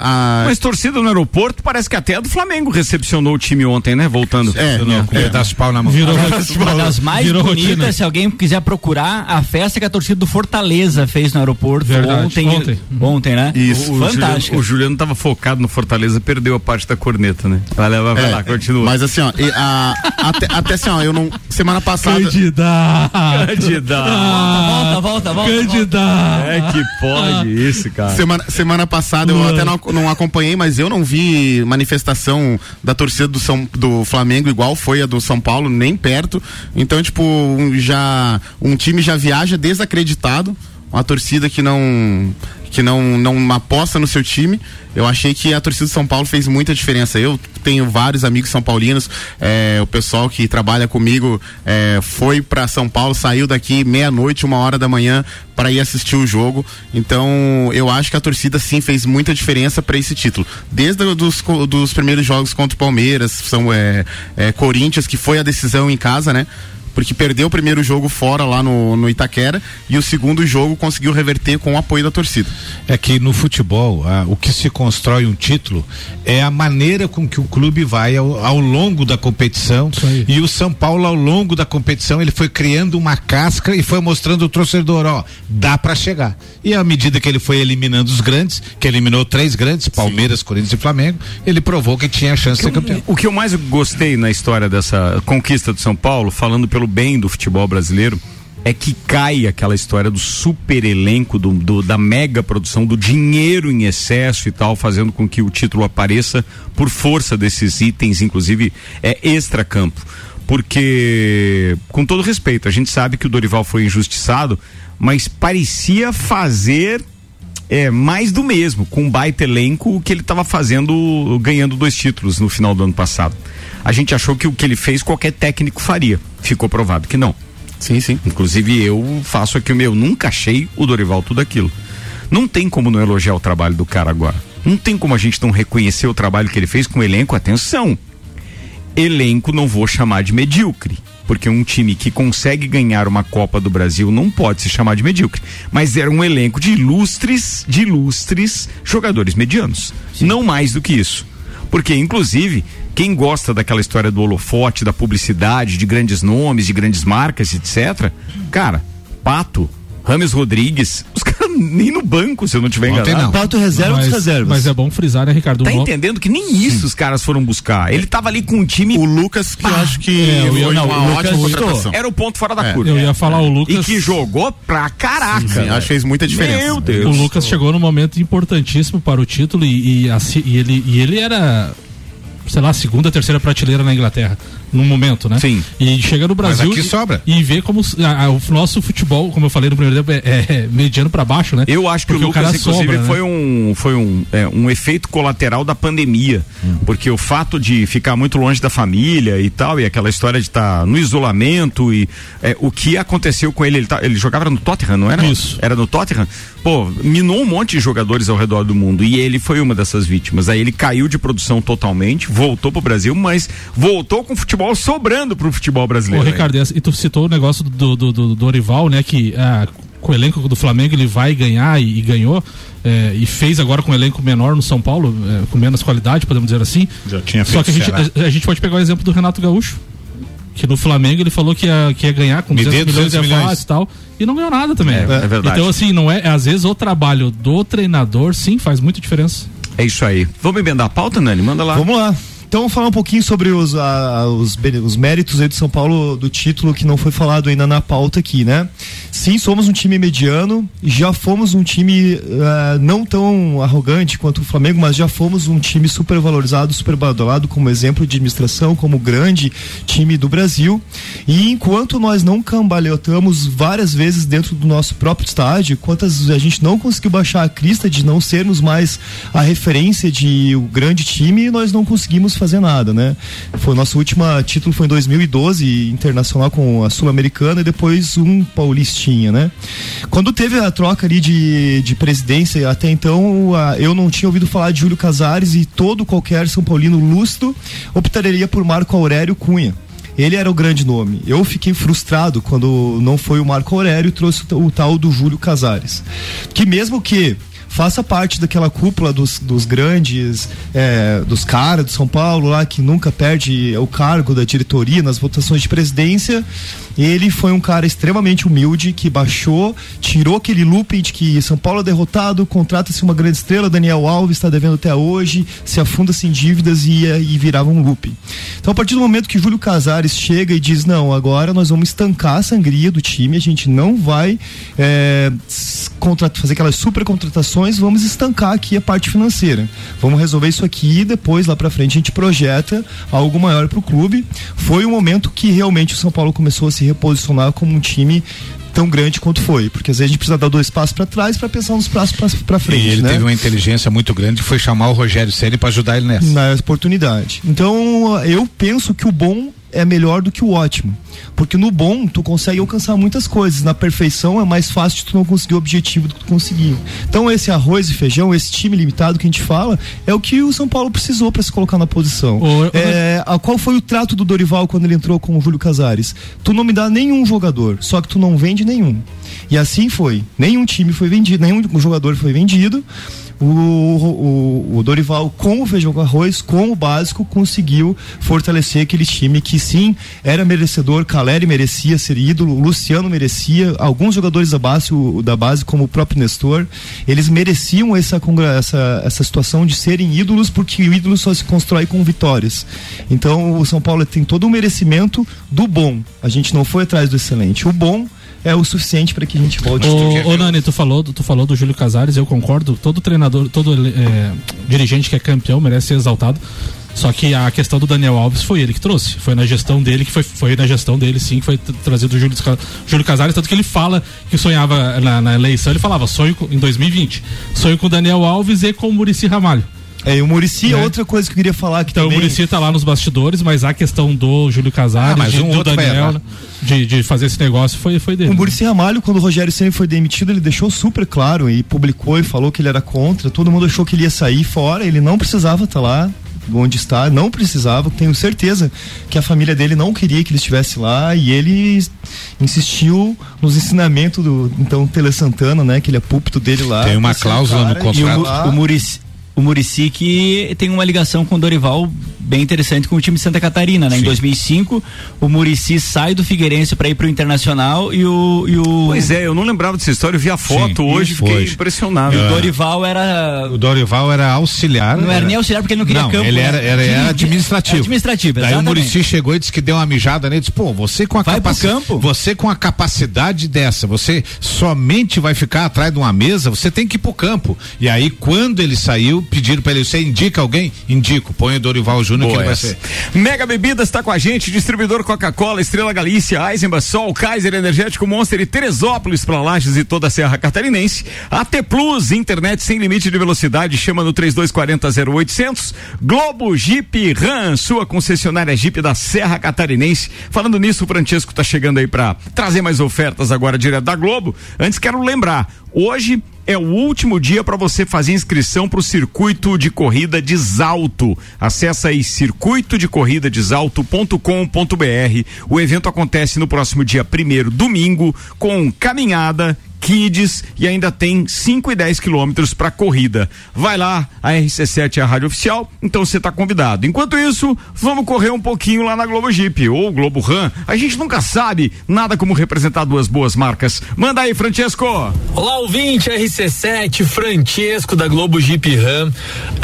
A, Mas torcida no aeroporto parece que até a do Flamengo recepcionou o time ontem, né? Voltando. É, Com um pedaço de pau na mão. Virou, Uma das mais virou bonitas, rotina. se alguém quiser procurar, a festa que a torcida do Fortaleza fez no aeroporto Verdade, ontem. ontem. Ontem, né? Isso. O, Fantástica. Juliano, o Juliano tava focado no Fortaleza, perdeu a parte da corneta, né? Vai lá, vai É, lá, continua. Mas assim, ó, e a- até, até assim, ó, eu não. Semana passada. Candidato. Candidato. Volta, volta, volta. Candidato. É que pode isso, cara. Semana, semana passada eu até não, não acompanhei, mas eu não vi manifestação da torcida do, São, do Flamengo igual foi a do São Paulo, nem perto. Então, tipo, um, já um time já viaja desacreditado, uma torcida que não que não, não aposta no seu time. Eu achei que a torcida do São Paulo fez muita diferença. Eu tenho vários amigos são paulinos, é, o pessoal que trabalha comigo é, foi para São Paulo, saiu daqui meia-noite, uma hora da manhã para ir assistir o jogo. Então, eu acho que a torcida sim fez muita diferença para esse título. Desde dos, dos primeiros jogos contra o Palmeiras, são é, Corinthians, que foi a decisão em casa, né? Porque perdeu o primeiro jogo fora lá no, no Itaquera e o segundo jogo conseguiu reverter com o apoio da torcida. É que no futebol, ah, o que se constrói um título é a maneira com que o clube vai ao, ao longo da competição. E o São Paulo, ao longo da competição, ele foi criando uma casca e foi mostrando o torcedor, ó, dá para chegar. E à medida que ele foi eliminando os grandes, que eliminou três grandes, Palmeiras, Corinthians e Flamengo, ele provou que tinha a chance de ser campeão. O que eu mais gostei na história dessa conquista do São Paulo, falando pelo bem do futebol brasileiro, é que cai aquela história do super elenco, do, do- da mega produção, do dinheiro em excesso e tal, fazendo com que o título apareça por força desses itens, inclusive é extra-campo. Porque, com todo respeito, a gente sabe que o Dorival foi injustiçado, mas parecia fazer é, mais do mesmo, com um baita elenco, o que ele estava fazendo, ganhando dois títulos no final do ano passado. A gente achou que o que ele fez qualquer técnico faria. Ficou provado que não. Sim, sim. Inclusive eu faço aqui o meu, nunca achei o Dorival tudo aquilo. Não tem como não elogiar o trabalho do cara agora. Não tem como a gente não reconhecer o trabalho que ele fez com o elenco. Atenção, elenco não vou chamar de medíocre. Porque um time que consegue ganhar uma Copa do Brasil não pode se chamar de medíocre. Mas era um elenco de ilustres, de ilustres jogadores medianos. Não mais do que isso. Porque, inclusive, quem gosta daquela história do holofote, da publicidade, de grandes nomes, de grandes marcas, etc., cara, Pato, Rames Rodrigues, nem no banco, se eu não tiver enganado. mas, Mas é bom frisar, né, Ricardo? Tá entendendo que nem isso os caras foram buscar. Ele tava ali com um time. O Lucas, que eu acho que É, eu ia- foi não, uma o Lucas ótima gostou. contratação. Era o ponto fora da É. curva. Eu ia falar o Lucas. E que jogou pra caraca. Sim, acho que fez muita diferença. Meu Deus. O Lucas chegou num momento importantíssimo para o título e, e assim- e ele, e ele era, sei lá, segunda, terceira prateleira na Inglaterra, num momento, né? Sim. E chega no Brasil. aqui e, sobra. E vê como a- a- o nosso futebol, como eu falei no primeiro tempo, é, é mediano para baixo, né? Eu acho que Porque o Lucas, cara inclusive, sobra, né? foi, um, foi um, é, um efeito colateral da pandemia. Porque o fato de ficar muito longe da família e tal, e aquela história de estar no isolamento e é, o que aconteceu com ele, ele, tá- ele jogava no Tottenham, não era? Isso. Era no Tottenham? Pô, minou um monte de jogadores ao redor do mundo e ele foi uma dessas vítimas. Aí ele caiu de produção totalmente, voltou pro Brasil, mas voltou com o futebol sobrando pro futebol Ô, brasileiro. Ricardo, e tu citou o negócio do, do, do Dorival, né? Que ah, com o elenco do Flamengo ele vai ganhar e, e ganhou. eh, e fez agora com um elenco menor no São Paulo, eh, com menos qualidade, podemos dizer assim. Já tinha Só feito que a gente, a, a gente pode pegar o exemplo do Renato Gaúcho. Que no Flamengo ele falou que ia, que ia ganhar com Me 200 dê milhões 200 de milhões. fácil e tal. E não ganhou nada também. É, é verdade. Então, assim, não é. Às vezes o trabalho do treinador, sim, faz muita diferença. É isso aí. Vamos emendar a pauta, Nani? Manda lá. Vamos lá. Então falar um pouquinho sobre os, a- os, os méritos aí do São Paulo do título que não foi falado ainda na pauta aqui, né? Sim, somos um time mediano, já fomos um time ah, não tão arrogante quanto o Flamengo, mas já fomos um time super valorizado, super badalado como exemplo de administração, como grande time do Brasil. E enquanto nós não cambalhotamos várias vezes dentro do nosso próprio estádio, quantas a gente não conseguiu baixar a crista de não sermos mais a referência de o grande time, nós não conseguimos fazer nada, né? Foi o nosso último título foi em 2012, internacional com a Sul-Americana e depois um paulistinha, né? Quando teve a troca ali de, de presidência, até então a- eu não tinha ouvido falar de Júlio Casares e todo qualquer São Paulino lustro optaria por Marco Aurélio Cunha. Ele era o grande nome. Eu fiquei frustrado quando não foi o Marco Aurélio e trouxe o ta- o tal do Júlio Casares. Que mesmo que faça parte daquela cúpula dos, dos grandes, é, dos caras de São Paulo lá, que nunca perde o cargo da diretoria nas votações de presidência, ele foi um cara extremamente humilde que baixou, tirou aquele looping de que São Paulo é derrotado, contrata-se uma grande estrela, Daniel Alves está devendo até hoje, se afunda-se em dívidas e, e virava um looping. Então, a partir do momento que Júlio Casares chega e diz: não, agora nós vamos estancar a sangria do time, a gente não vai é, fazer aquelas super contratações, vamos estancar aqui a parte financeira. Vamos resolver isso aqui e depois, lá pra frente, a gente projeta algo maior pro clube. Foi o momento que realmente o São Paulo começou a se reposicionar como um time tão grande quanto foi, porque às vezes a gente precisa dar dois passos para trás para pensar nos passos pra frente, E ele né? teve uma inteligência muito grande que foi chamar o Rogério Ceni para ajudar ele nessa. na oportunidade. Então, eu penso que o bom é melhor do que o ótimo. Porque no bom tu consegue alcançar muitas coisas, na perfeição é mais fácil de tu não conseguir o objetivo do que tu conseguiu. Então esse arroz e feijão, esse time limitado que a gente fala, é o que o São Paulo precisou para se colocar na posição. É, a, qual foi o trato do Dorival quando ele entrou com o Júlio Casares? Tu não me dá nenhum jogador, só que tu não vende nenhum. E assim foi. Nenhum time foi vendido, nenhum jogador foi vendido. O, o, o Dorival, com o feijão com arroz, com o básico, conseguiu fortalecer aquele time que sim era merecedor. Caleri merecia ser ídolo, Luciano merecia, alguns jogadores da base, o, da base como o próprio Nestor, eles mereciam essa, essa, essa situação de serem ídolos, porque o ídolo só se constrói com vitórias. Então o São Paulo tem todo o merecimento do bom. A gente não foi atrás do excelente. O bom é o suficiente para que a gente volte. Ô, ô Nani, tu falou, tu falou do Júlio Casares, eu concordo. Todo treinador, todo é, dirigente que é campeão merece ser exaltado. Só que a questão do Daniel Alves foi ele que trouxe. Foi na gestão dele que foi, foi na gestão dele sim que foi trazido o Júlio, Júlio Casares, tanto que ele fala que sonhava na, na eleição, ele falava sonho com- em 2020, sonho com o Daniel Alves e com o Murici Ramalho. É, e o Murici é Né? outra coisa que eu queria falar que Então também... o Murici tá lá nos bastidores, mas a questão do Júlio Casares, Ah, mas de- um do Daniel, né, de, de fazer esse negócio foi, foi dele. O Murici Ramalho, quando o Rogério Ceni foi demitido, ele deixou super claro e publicou e falou que ele era contra. Todo mundo achou que ele ia sair fora, ele não precisava estar lá onde está, não precisava. Tenho certeza que a família dele não queria que ele estivesse lá e ele insistiu nos ensinamentos do então Tele Santana, né? Que ele é púlpito dele lá. Tem uma é cláusula no cara, contrato. e o, o Murici, o Murici que tem uma ligação com o Dorival bem interessante com o time de Santa Catarina, né? Em 2005, o Murici sai do Figueirense para ir pro Internacional e o, e o Pois é, eu não lembrava dessa história, eu vi a foto Sim, hoje, isso, fiquei hoje. impressionado. E o Dorival era O Dorival era auxiliar. Não era nem auxiliar porque ele não queria campo, Ele né? era, era, era administrativo. administrativo, Daí o. Murici chegou e disse que deu uma mijada nele. Disse, pô, você com a capacidade. campo. Você com a capacidade dessa, você somente vai ficar atrás de uma mesa, você tem que ir pro campo. E aí, quando ele saiu, pediram pra ele, você indica alguém? Indico, põe o Dorival Júnior que ele vai ser. Mega Bebidas está com a gente, distribuidor Coca-Cola, Estrela Galícia, Eisenbach, Sol, Kaiser Energético Monster e Teresópolis para Lages e toda a Serra Catarinense. AT Plus, internet sem limite de velocidade, chama no 3240 0800. Globo Jeep Ram, sua concessionária Jeep da Serra Catarinense. Falando nisso, o Francesco tá chegando aí para trazer mais ofertas agora direto da Globo. Antes quero lembrar, hoje é o último dia para você fazer inscrição para o circuito de corrida de Salto. Acesse aí circuitodecorridadesalto.com.br. O evento acontece no próximo dia primeiro, domingo, com caminhada, kids e ainda tem 5 e 10 quilômetros para corrida. Vai lá, a RC7 é a rádio oficial, então você está convidado. Enquanto isso, vamos correr um pouquinho lá na Globo Jeep ou Globo Ram. A gente nunca sabe nada como representar duas boas marcas. Manda aí, Francesco. Olá, ouvinte RC7, Francesco da Globo Jeep Ram,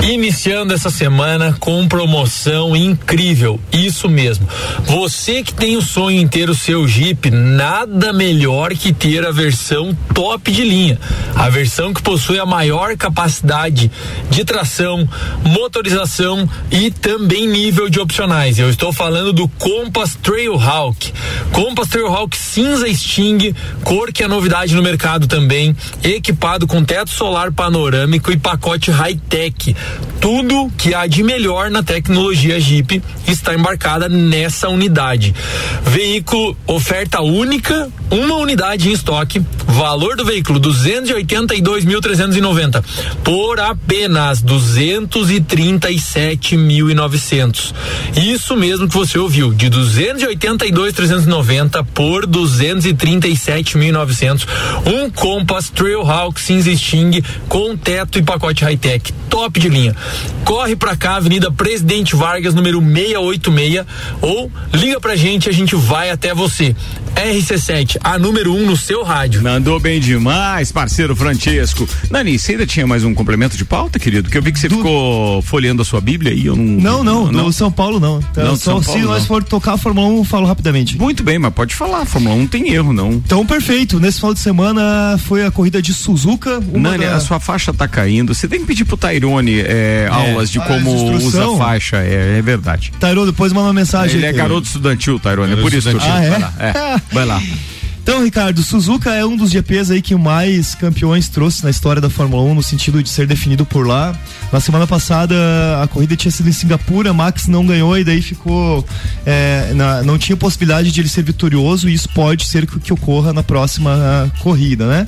iniciando essa semana com promoção incrível. Isso mesmo. Você que tem o sonho em ter o seu Jeep, nada melhor que ter a versão top de linha. A versão que possui a maior capacidade de tração, motorização e também nível de opcionais. Eu estou falando do Compass Trailhawk. Compass Trailhawk cinza Sting, cor que é novidade no mercado também, equipado com teto solar panorâmico e pacote high-tech. Tudo que há de melhor na tecnologia Jeep está embarcada nessa unidade. Veículo oferta única, uma unidade em estoque, valor do veículo 282.390 por apenas 237.900. Isso mesmo que você ouviu, de 282.390 por 237.900, um Compass Trailhawk cinza Sting com teto e pacote high-tech, top de linha. Corre pra cá, Avenida Presidente Vargas, número 686, ou liga pra gente, a gente vai até você. RC7, a número 1 um no seu rádio. Mandou bem demais, parceiro Francesco. Nani, você ainda tinha mais um complemento de pauta, querido? Que eu vi que você ficou folheando a sua Bíblia aí, eu não. Não, não, do São Paulo não. Então, Não, só São se Paulo nós não. for tocar a Fórmula 1, eu falo rapidamente. Muito bem, mas pode falar, a Fórmula 1 não tem erro, não. Então, perfeito. Nesse final de semana foi a corrida de Suzuka. Nani, da- a sua faixa tá caindo. Você tem que pedir pro Tairone é, aulas de como usa faixa. É, é verdade. Tairô, depois manda uma mensagem. Ele é garoto estudantil, Tairone, é por isso que eu Ah, Vai é? lá, é. Vai lá. Então, Ricardo, Suzuka é um dos GPs aí que mais campeões trouxe na história da Fórmula 1, no sentido de ser definido por lá. Na semana passada, a corrida tinha sido em Singapura, Max não ganhou e daí ficou. é, na- não tinha possibilidade de ele ser vitorioso e isso pode ser que, que ocorra na próxima corrida, né?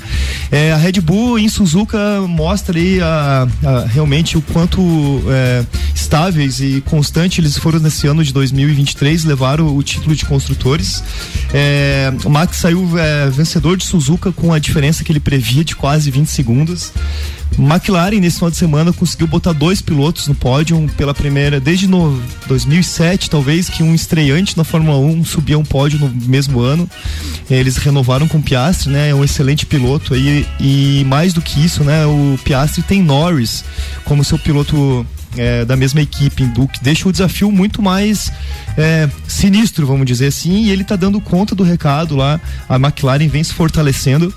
É, a Red Bull em Suzuka mostra aí a- a- realmente o quanto é, estáveis e constante eles foram nesse ano de 2023, levaram o título de construtores. É, o Max saiu é, vencedor de Suzuka com a diferença que ele previa de quase 20 segundos. McLaren nesse final de semana conseguiu botar dois pilotos no pódio pela primeira desde no 2007 talvez que um estreante na Fórmula 1 subia um pódio no mesmo ano. Eles renovaram com o Piastri, né? É um excelente piloto aí e mais do que isso, né? O Piastri tem Norris como seu piloto é, da mesma equipe, do que deixa o desafio muito mais é, sinistro, vamos dizer assim, e ele tá dando conta do recado lá. A McLaren vem se fortalecendo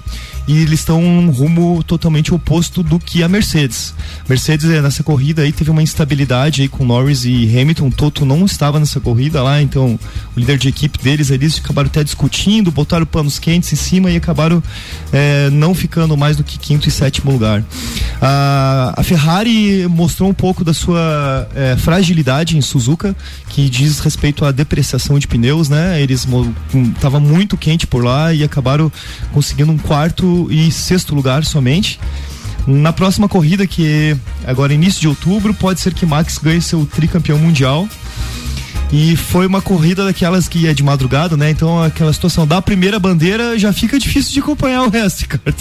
e eles estão num rumo totalmente oposto do que a Mercedes. Mercedes eh, nessa corrida aí teve uma instabilidade aí com Norris e Hamilton. Toto não estava nessa corrida lá, então o líder de equipe deles eles acabaram até discutindo, botaram panos quentes em cima e acabaram eh, não ficando mais do que quinto e sétimo lugar. A, a Ferrari mostrou um pouco da sua eh, fragilidade em Suzuka, que diz respeito à depreciação de pneus, né? Eles estava muito quente por lá e acabaram conseguindo um quarto e sexto lugar somente. Na próxima corrida, que é agora início de outubro, pode ser que Max ganhe seu tricampeão mundial. E foi uma corrida daquelas que é de madrugada, né? Então aquela situação da primeira bandeira já fica difícil de acompanhar o resto, Ricardo.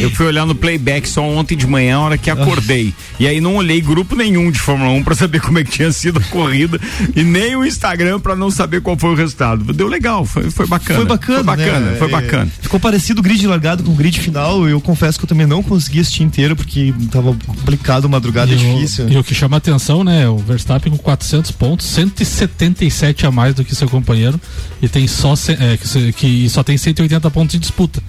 Eu fui olhar no playback só ontem de manhã, a hora que acordei. E aí não olhei grupo nenhum de Fórmula 1 pra saber como é que tinha sido a corrida e nem o Instagram pra não saber qual foi o resultado. Deu legal, foi, foi bacana. Foi bacana, Foi bacana, né? foi É, bacana. Ficou parecido o grid largado com o grid final. Eu confesso que eu também não consegui assistir inteiro porque tava complicado, madrugada é E o- difícil. E o que chama atenção, né? O Verstappen com 400 pontos, 177 a mais do que seu companheiro e tem só é, que, que só tem 180 pontos em disputa.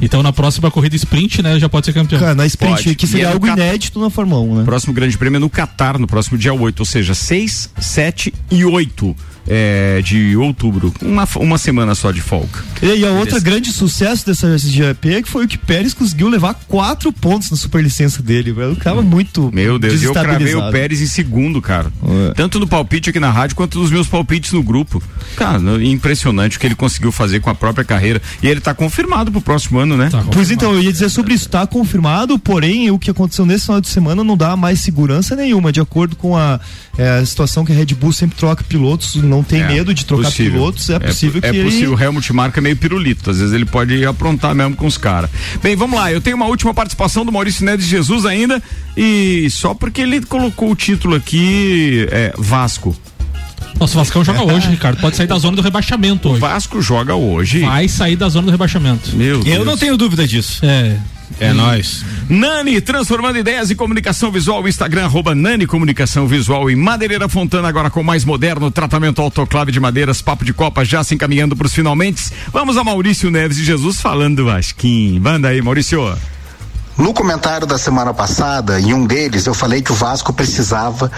Então na próxima corrida sprint, né, já pode ser campeão. Cara, na sprint, Pode. que seria é algo Cat- inédito na Fórmula 1, né? Próximo grande prêmio é no Catar, no próximo dia 8, ou seja, 6, 7 e 8 é, de outubro. Uma, uma semana só de folga. E, a outra grande sucesso dessa GP que foi o que Pérez conseguiu levar quatro pontos na superlicença dele. velho. O cara tava muito Meu Deus, eu cravei o. Pérez em segundo, cara. Tanto no palpite aqui na rádio quanto nos meus palpites no grupo. Cara, impressionante o que ele conseguiu fazer com a própria carreira. E ele tá confirmado pro próximo ano, né? Pois então, eu ia dizer sobre isso, tá confirmado, porém o que aconteceu nesse final de semana não dá mais segurança nenhuma, de acordo com a, é, a situação que a Red Bull sempre troca pilotos, não tem É, medo de trocar possível. pilotos, é possível é, que É possível, ele... o Helmut Marko é meio pirulito, às vezes ele pode aprontar mesmo com os caras. Bem, vamos lá, eu tenho uma última participação do Maurício Neves Jesus ainda, e só porque ele colocou o título aqui, é, Vasco. Nossa, o Vascão joga hoje, Ricardo. Pode sair da zona do rebaixamento hoje. Vasco joga hoje. Vai sair da zona do rebaixamento. Meu Eu não tenho dúvida disso. É. É nós. Nani, transformando ideias em comunicação visual, Instagram, arroba Nani Comunicação Visual e Madeireira Fontana, agora com mais moderno tratamento autoclave de madeiras, papo de copa, já se encaminhando para os finalmente. Vamos a Maurício Neves e Jesus falando do Vasquim. Manda aí, Maurício. No comentário da semana passada, em um deles, eu falei que o Vasco precisava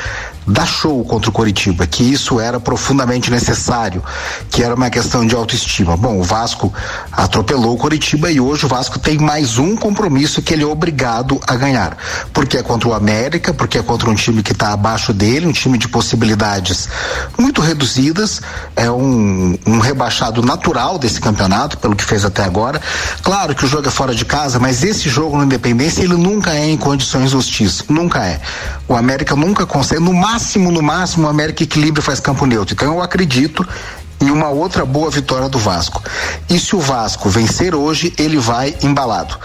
dar show contra o Coritiba, que isso era profundamente necessário, que era uma questão de autoestima. Bom, o Vasco atropelou o Coritiba e hoje o Vasco tem mais um compromisso que ele é obrigado a ganhar, porque é contra o América, porque é contra um time que está abaixo dele, um time de possibilidades muito reduzidas, é um, um rebaixado natural desse campeonato, pelo que fez até agora. Claro que o jogo é fora de casa, mas esse jogo no Independência ele nunca é em condições hostis, nunca é. O América nunca consegue, no máximo, no máximo, o América equilibra e faz campo neutro. Então eu acredito em uma outra boa vitória do Vasco. E se o Vasco vencer hoje, ele vai embalado.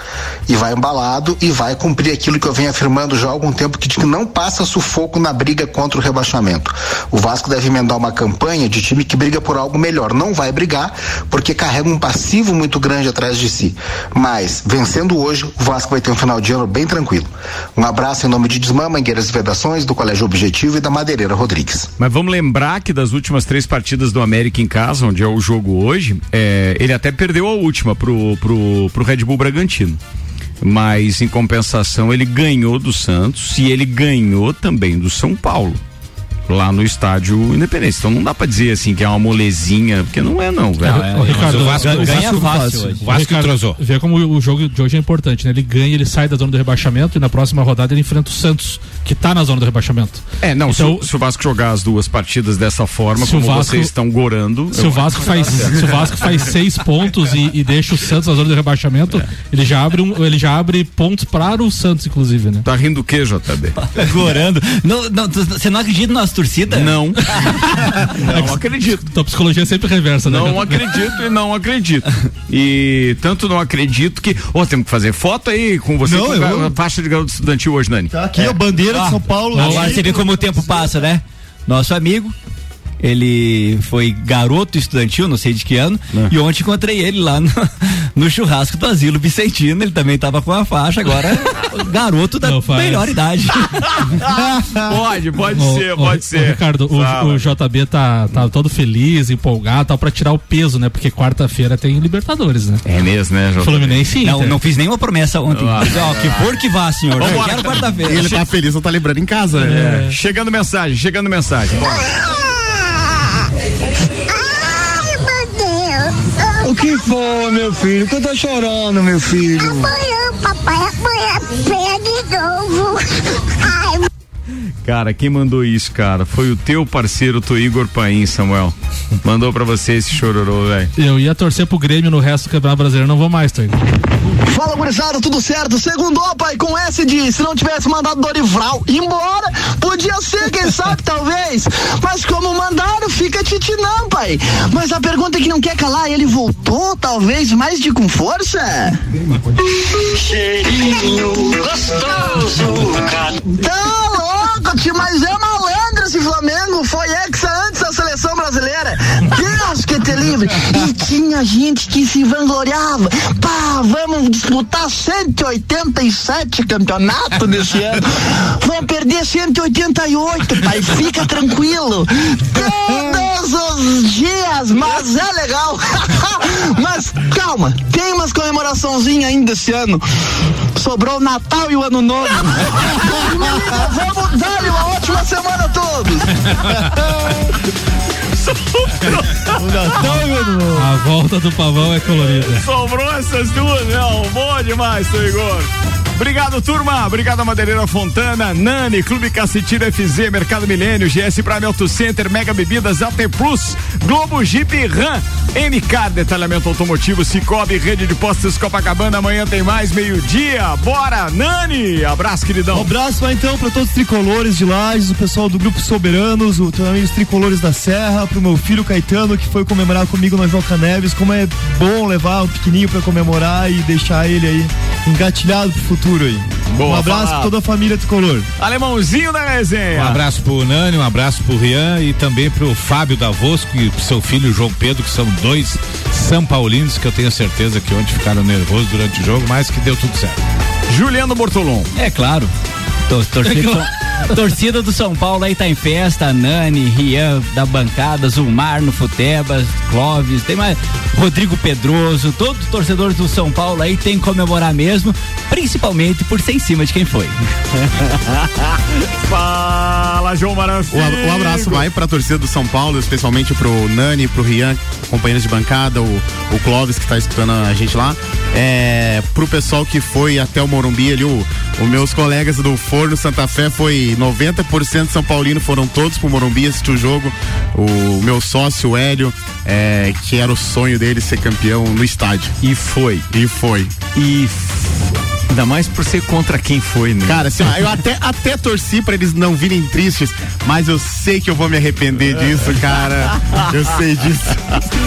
E vai embalado e vai cumprir aquilo que eu venho afirmando já há algum tempo, que não passa sufoco na briga contra o rebaixamento. O Vasco deve emendar uma campanha de time que briga por algo melhor. Não vai brigar, porque carrega um passivo muito grande atrás de si. Mas, vencendo hoje, o Vasco vai ter um final de ano bem tranquilo. Um abraço em nome de Desmã, Mangueiras e Vedações, do Colégio Objetivo e da Madeireira Rodrigues. Mas vamos lembrar que das últimas três partidas do América em casa, onde é o jogo hoje, é, ele até perdeu a última pro, pro, pro Red Bull Bragantino. Mas em compensação ele ganhou do Santos e ele ganhou também do São Paulo. lá no estádio Independência. Então não dá pra dizer assim que é uma molezinha, porque não é não, velho. Ô, Ricardo, o Vasco- ganha o Vasco- fácil o hoje. Vasco Ricardo, entrosou. Vê como o jogo de hoje é importante, né? Ele ganha, ele sai da zona do rebaixamento e na próxima rodada ele enfrenta o Santos, que tá na zona do rebaixamento. É, não, se Então, o- se, o Vasco jogar as duas partidas dessa forma, Se o como Vasco- vocês estão gorando. Se o Vasco faz, se o Vasco faz seis pontos e, e deixa o Santos na zona do rebaixamento, ele já abre um, ele já abre pontos para o Santos, inclusive, né? Tá rindo do que, JB? Gorando. Não, não, você não acredita na nossa torcida? Não. Não acredito. Tua psicologia é sempre reversa, né? Não acredito e não acredito. E tanto não acredito que. Ô, temos que fazer foto aí com você Não, com eu- a faixa de garoto estudantil hoje, Nani. Tá aqui a bandeira de São Paulo. Agora você vê como o tempo passa, né? Nosso amigo, ele foi garoto estudantil, não sei de que ano, e ontem encontrei ele lá no, no churrasco do Asilo Vicentino, ele também tava com a faixa, agora garoto da Não melhor idade. pode, pode Ô, ser, pode ô, ser. Ricardo, o, o JB tá, tá todo feliz, empolgado, tal, pra tirar o peso, né? Porque quarta-feira tem Libertadores, né? É mesmo, né, JB? Fluminense Não, não fiz nenhuma promessa ontem. Ah. Disse, ó, que for que vá, senhor. Eu quero quarta-feira. E ele tá feliz, não tá lembrando em casa, né? É. Chegando mensagem, chegando mensagem. Bora. O que foi, meu filho? Que eu tô chorando, meu filho? Amanhã, papai, amanhã pega de novo. Ai, Cara, quem mandou isso, cara? Foi o teu parceiro, o Igor Paim, Samuel. Mandou pra você esse chororô, velho. Eu ia torcer pro Grêmio no resto do Campeonato Brasileiro, não vou mais, Toigo. Fala, gurizada, tudo certo? Segundo, pai, com S de se não tivesse mandado Dorival embora, podia ser, quem sabe, talvez. Mas como mandaram, fica titinão, pai. Mas a pergunta é que não quer calar, ele voltou, talvez, mais de com força? Cheirinho gostoso, Tá louco, tio, mas é malandro esse Flamengo. Foi exa antes da seleção brasileira. Deus livre. E tinha gente que se vangloriava. Pá, vamos disputar 187 campeonatos nesse ano. Vamos perder 188, pai. Fica tranquilo. Todos os dias, mas é legal. mas calma, tem umas comemoraçãozinhas ainda esse ano. Sobrou o Natal e o Ano Novo. Vamos dar uma ótima semana a todos. A volta do pavão é colorida. Sobrou essas duas, não. Boa demais, seu Igor. Obrigado, turma. Obrigado, Madeireira Fontana, Nani, Clube Cacetiro FZ, Mercado Milênio, GS Prime Auto Center, Mega Bebidas, AT Plus, Globo Jeep Ram, MK, detalhamento automotivo, Cicobi, Rede de Postos Copacabana. Amanhã tem mais, meio-dia. Bora, Nani. Abraço, Um queridão. abraço lá então para todos os tricolores de Lages, o pessoal do Grupo Soberanos, o, também os tricolores da Serra, pro meu filho Caetano que foi comemorar comigo na Joca Neves. Como é bom levar o pequenininho para comemorar e deixar ele aí engatilhado pro futuro aí. Boa, um abraço falado. pra toda a família tricolor. Alemãozinho da resenha. Um abraço pro Nani, um abraço pro Rian e também pro Fábio Davosco e pro seu filho João Pedro, que são dois São Paulinos que eu tenho certeza que ontem ficaram nervosos durante o jogo, mas que deu tudo certo. Juliano Bortolom. É claro. Tor- Torcida, torcida do São Paulo aí tá em festa, Nani, Rian da bancada, Zulmar no Futebas, Clóvis, tem mais Rodrigo Pedroso, todos os torcedores do São Paulo aí tem que comemorar mesmo, principalmente por ser em cima de quem foi. Fala, João Maranfim. O, o abraço vai pra torcida do São Paulo, especialmente pro Nani, pro Rian, companheiros de bancada, o, o Clóvis que tá escutando a gente lá. É, pro pessoal que foi até o Morumbi ali, o, os meus colegas do Forno Santa Fé foi 90% São Paulino, foram todos pro Morumbi assistir o jogo. O meu sócio, o Hélio, é, que era o sonho dele ser campeão no estádio. E foi. E foi. E f- ainda mais por ser contra quem foi, né? Cara, assim, ó, eu até, até torci pra eles não virem tristes, mas eu sei que eu vou me arrepender disso, cara. Eu sei disso.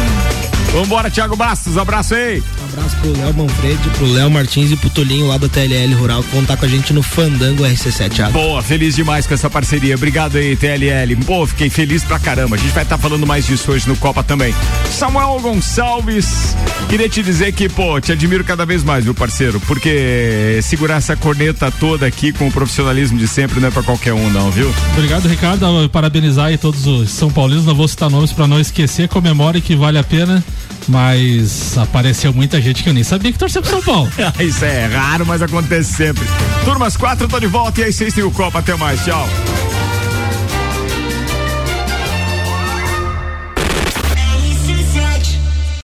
Vambora, Thiago Bastos, abraço aí. Um abraço pro Léo Manfredi, pro Léo Martins e pro Tolinho lá da TLL Rural que vão estar com a gente no Fandango RC7. Thiago. Boa, feliz demais com essa parceria. Obrigado aí, TLL. Pô, fiquei feliz pra caramba. A gente vai estar falando mais disso hoje no Copa também. Samuel Gonçalves, queria te dizer que, pô, te admiro cada vez mais, meu parceiro, porque segurar essa corneta toda aqui com o profissionalismo de sempre não é pra qualquer um, não, viu? Obrigado, Ricardo. Parabenizar aí todos os São Paulinos. Não vou citar nomes pra não esquecer. Comemore que vale a pena. Mas apareceu muita gente que eu nem sabia que torcia pro São Paulo. Isso é raro, mas acontece sempre. Turmas 4, tô de volta e às 6 tem o Copa. Até mais, tchau.